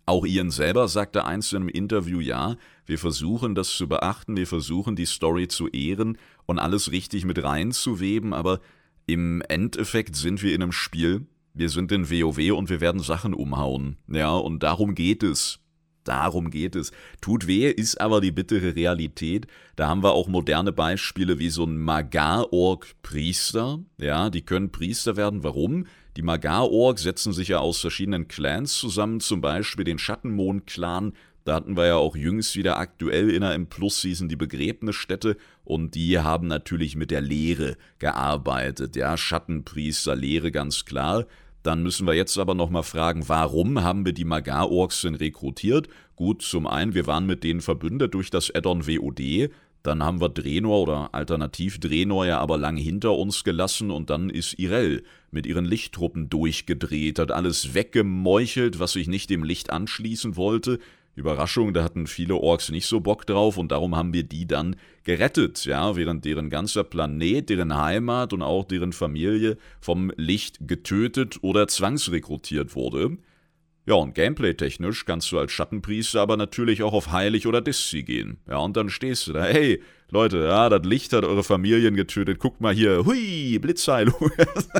[SPEAKER 1] Auch Ian selber sagte einst in einem Interview, ja, wir versuchen das zu beachten, wir versuchen die Story zu ehren und alles richtig mit reinzuweben, aber im Endeffekt sind wir in einem Spiel, wir sind in WoW und wir werden Sachen umhauen. Ja, und darum geht es. Darum geht es. Tut weh, ist aber die bittere Realität. Da haben wir auch moderne Beispiele wie so ein Magar-Org-Priester. Ja, die können Priester werden. Warum? Die Magar-Org setzen sich ja aus verschiedenen Clans zusammen, zum Beispiel den Schattenmond-Clan. Da hatten wir ja auch jüngst wieder aktuell in der M-Plus-Season die Begräbnisstätte und die haben natürlich mit der Lehre gearbeitet. Ja, Schattenpriester, Lehre ganz klar. Dann müssen wir jetzt aber nochmal fragen, warum haben wir die Magar-Orks denn rekrutiert? Gut, zum einen, wir waren mit denen verbündet durch das Addon WOD. Dann haben wir Drenor oder alternativ Drenor ja aber lang hinter uns gelassen und dann ist Irel mit ihren Lichttruppen durchgedreht, hat alles weggemeuchelt, was sich nicht dem Licht anschließen wollte. Überraschung, da hatten viele Orks nicht so Bock drauf und darum haben wir die dann gerettet, ja, während deren ganzer Planet, deren Heimat und auch deren Familie vom Licht getötet oder zwangsrekrutiert wurde. Ja, und gameplay-technisch kannst du als Schattenpriester aber natürlich auch auf Heilig oder Diszi gehen. Ja, und dann stehst du da, hey, Leute, ja, das Licht hat eure Familien getötet, guckt mal hier, hui, Blitzheilung.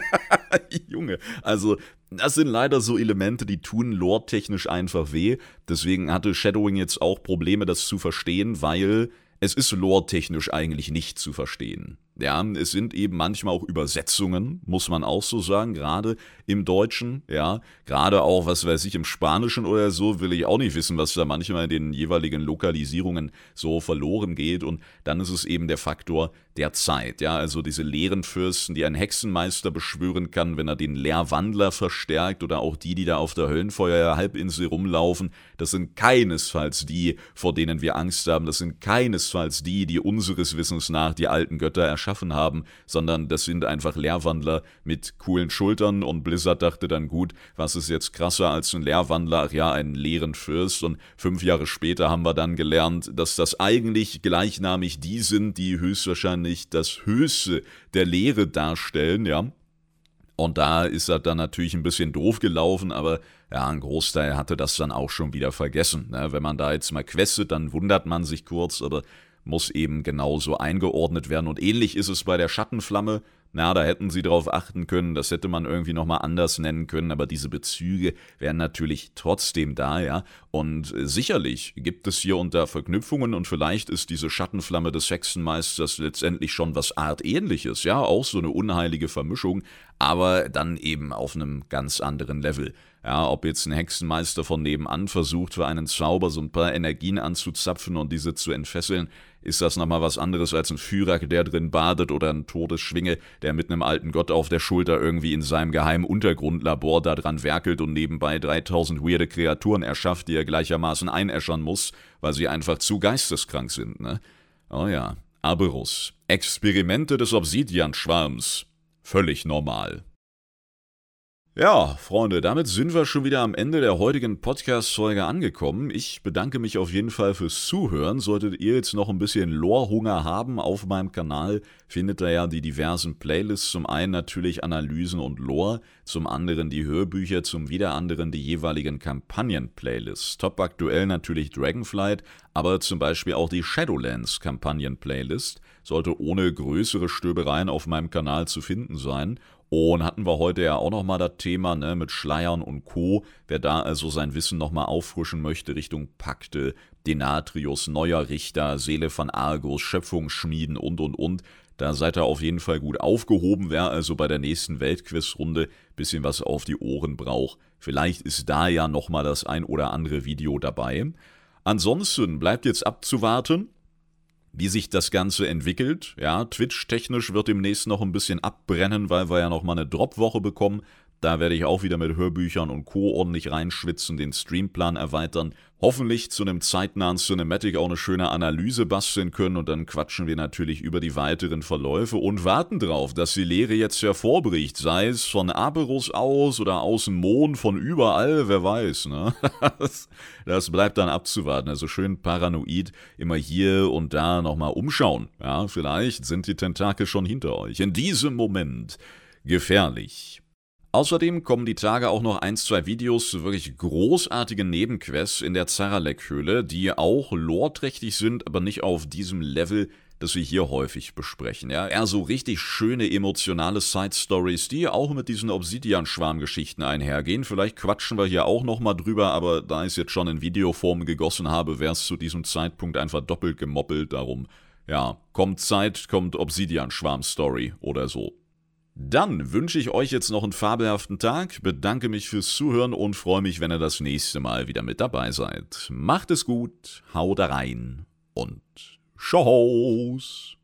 [SPEAKER 1] (laughs) Junge, also das sind leider so Elemente, die tun lore-technisch einfach weh. Deswegen hatte Shadowing jetzt auch Probleme, das zu verstehen, weil es ist lore-technisch eigentlich nicht zu verstehen. Ja, es sind eben manchmal auch Übersetzungen, muss man auch so sagen, gerade im Deutschen, ja, gerade auch, was weiß ich, im Spanischen oder so, will ich auch nicht wissen, was da manchmal in den jeweiligen Lokalisierungen so verloren geht. Und dann ist es eben der Faktor der Zeit, ja, also diese leeren Fürsten, die ein Hexenmeister beschwören kann, wenn er den Lehrwandler verstärkt oder auch die, die da auf der Höllenfeuer-Halbinsel rumlaufen, das sind keinesfalls die, vor denen wir Angst haben, das sind keinesfalls die, die unseres Wissens nach die alten Götter erschaffen erschaffen haben, sondern das sind einfach Lehrwandler mit coolen Schultern und Blizzard dachte dann gut, was ist jetzt krasser als ein Lehrwandler? Ach ja, einen leeren Fürst und fünf Jahre später haben wir dann gelernt, dass das eigentlich gleichnamig die sind, die höchstwahrscheinlich das Höchste der Lehre darstellen, ja. Und da ist er dann natürlich ein bisschen doof gelaufen, aber ja, ein Großteil hatte das dann auch schon wieder vergessen. Ne? Wenn man da jetzt mal questet, dann wundert man sich kurz, aber muss eben genauso eingeordnet werden. Und ähnlich ist es bei der Schattenflamme. Na, da hätten sie darauf achten können, das hätte man irgendwie nochmal anders nennen können, aber diese Bezüge wären natürlich trotzdem da, ja. Und äh, sicherlich gibt es hier unter Verknüpfungen und vielleicht ist diese Schattenflamme des Hexenmeisters letztendlich schon was Artähnliches, ja, auch so eine unheilige Vermischung, aber dann eben auf einem ganz anderen Level. Ja, ob jetzt ein Hexenmeister von nebenan versucht, für einen Zauber so ein paar Energien anzuzapfen und diese zu entfesseln, ist das nochmal was anderes als ein Führer, der drin badet oder ein Todesschwinge, der mit einem alten Gott auf der Schulter irgendwie in seinem geheimen Untergrundlabor daran werkelt und nebenbei 3000 weirde Kreaturen erschafft, die er gleichermaßen einäschern muss, weil sie einfach zu geisteskrank sind, ne? Oh ja, Aberus. Experimente des Obsidian-Schwarms. Völlig normal. Ja, Freunde, damit sind wir schon wieder am Ende der heutigen Podcast-Folge angekommen. Ich bedanke mich auf jeden Fall fürs Zuhören. Solltet ihr jetzt noch ein bisschen Lore-Hunger haben auf meinem Kanal, findet ihr ja die diversen Playlists. Zum einen natürlich Analysen und Lore, zum anderen die Hörbücher, zum wieder anderen die jeweiligen Kampagnen-Playlists. Top aktuell natürlich Dragonflight, aber zum Beispiel auch die Shadowlands Kampagnen-Playlist sollte ohne größere Stöbereien auf meinem Kanal zu finden sein. Und hatten wir heute ja auch nochmal das Thema ne, mit Schleiern und Co. Wer da also sein Wissen nochmal auffrischen möchte Richtung Pakte, Denatrius, Neuer Richter, Seele von Argus, Schöpfungsschmieden und und und, da seid ihr auf jeden Fall gut aufgehoben. Wer also bei der nächsten Weltquizrunde bisschen was auf die Ohren braucht, vielleicht ist da ja nochmal das ein oder andere Video dabei. Ansonsten bleibt jetzt abzuwarten, wie sich das Ganze entwickelt. Ja, Twitch-technisch wird demnächst noch ein bisschen abbrennen, weil wir ja noch mal eine Drop-Woche bekommen. Da werde ich auch wieder mit Hörbüchern und Co. ordentlich reinschwitzen, den Streamplan erweitern. Hoffentlich zu einem zeitnahen Cinematic auch eine schöne Analyse basteln können und dann quatschen wir natürlich über die weiteren Verläufe und warten drauf, dass die Lehre jetzt hervorbricht, sei es von Aberus aus oder aus dem Mond, von überall, wer weiß, ne? (laughs) Das, das bleibt dann abzuwarten. Also schön paranoid immer hier und da nochmal umschauen. Ja, vielleicht sind die Tentakel schon hinter euch. In diesem Moment gefährlich. Außerdem kommen die Tage auch noch ein, zwei Videos zu wirklich großartigen Nebenquests in der Zaralek-Höhle, die auch lorträchtig sind, aber nicht auf diesem Level, das wir hier häufig besprechen. Ja, eher so richtig schöne emotionale Side-Stories, die auch mit diesen Obsidian-Schwarm-Geschichten einhergehen. Vielleicht quatschen wir hier auch nochmal drüber, aber da ich es jetzt schon in Videoform gegossen habe, wäre es zu diesem Zeitpunkt einfach doppelt gemoppelt. Darum, ja, kommt Zeit, kommt Obsidian-Schwarm-Story oder so. Dann wünsche ich euch jetzt noch einen fabelhaften Tag, bedanke mich fürs Zuhören und freue mich, wenn ihr das nächste Mal wieder mit dabei seid. Macht es gut, haut rein und Tschüss.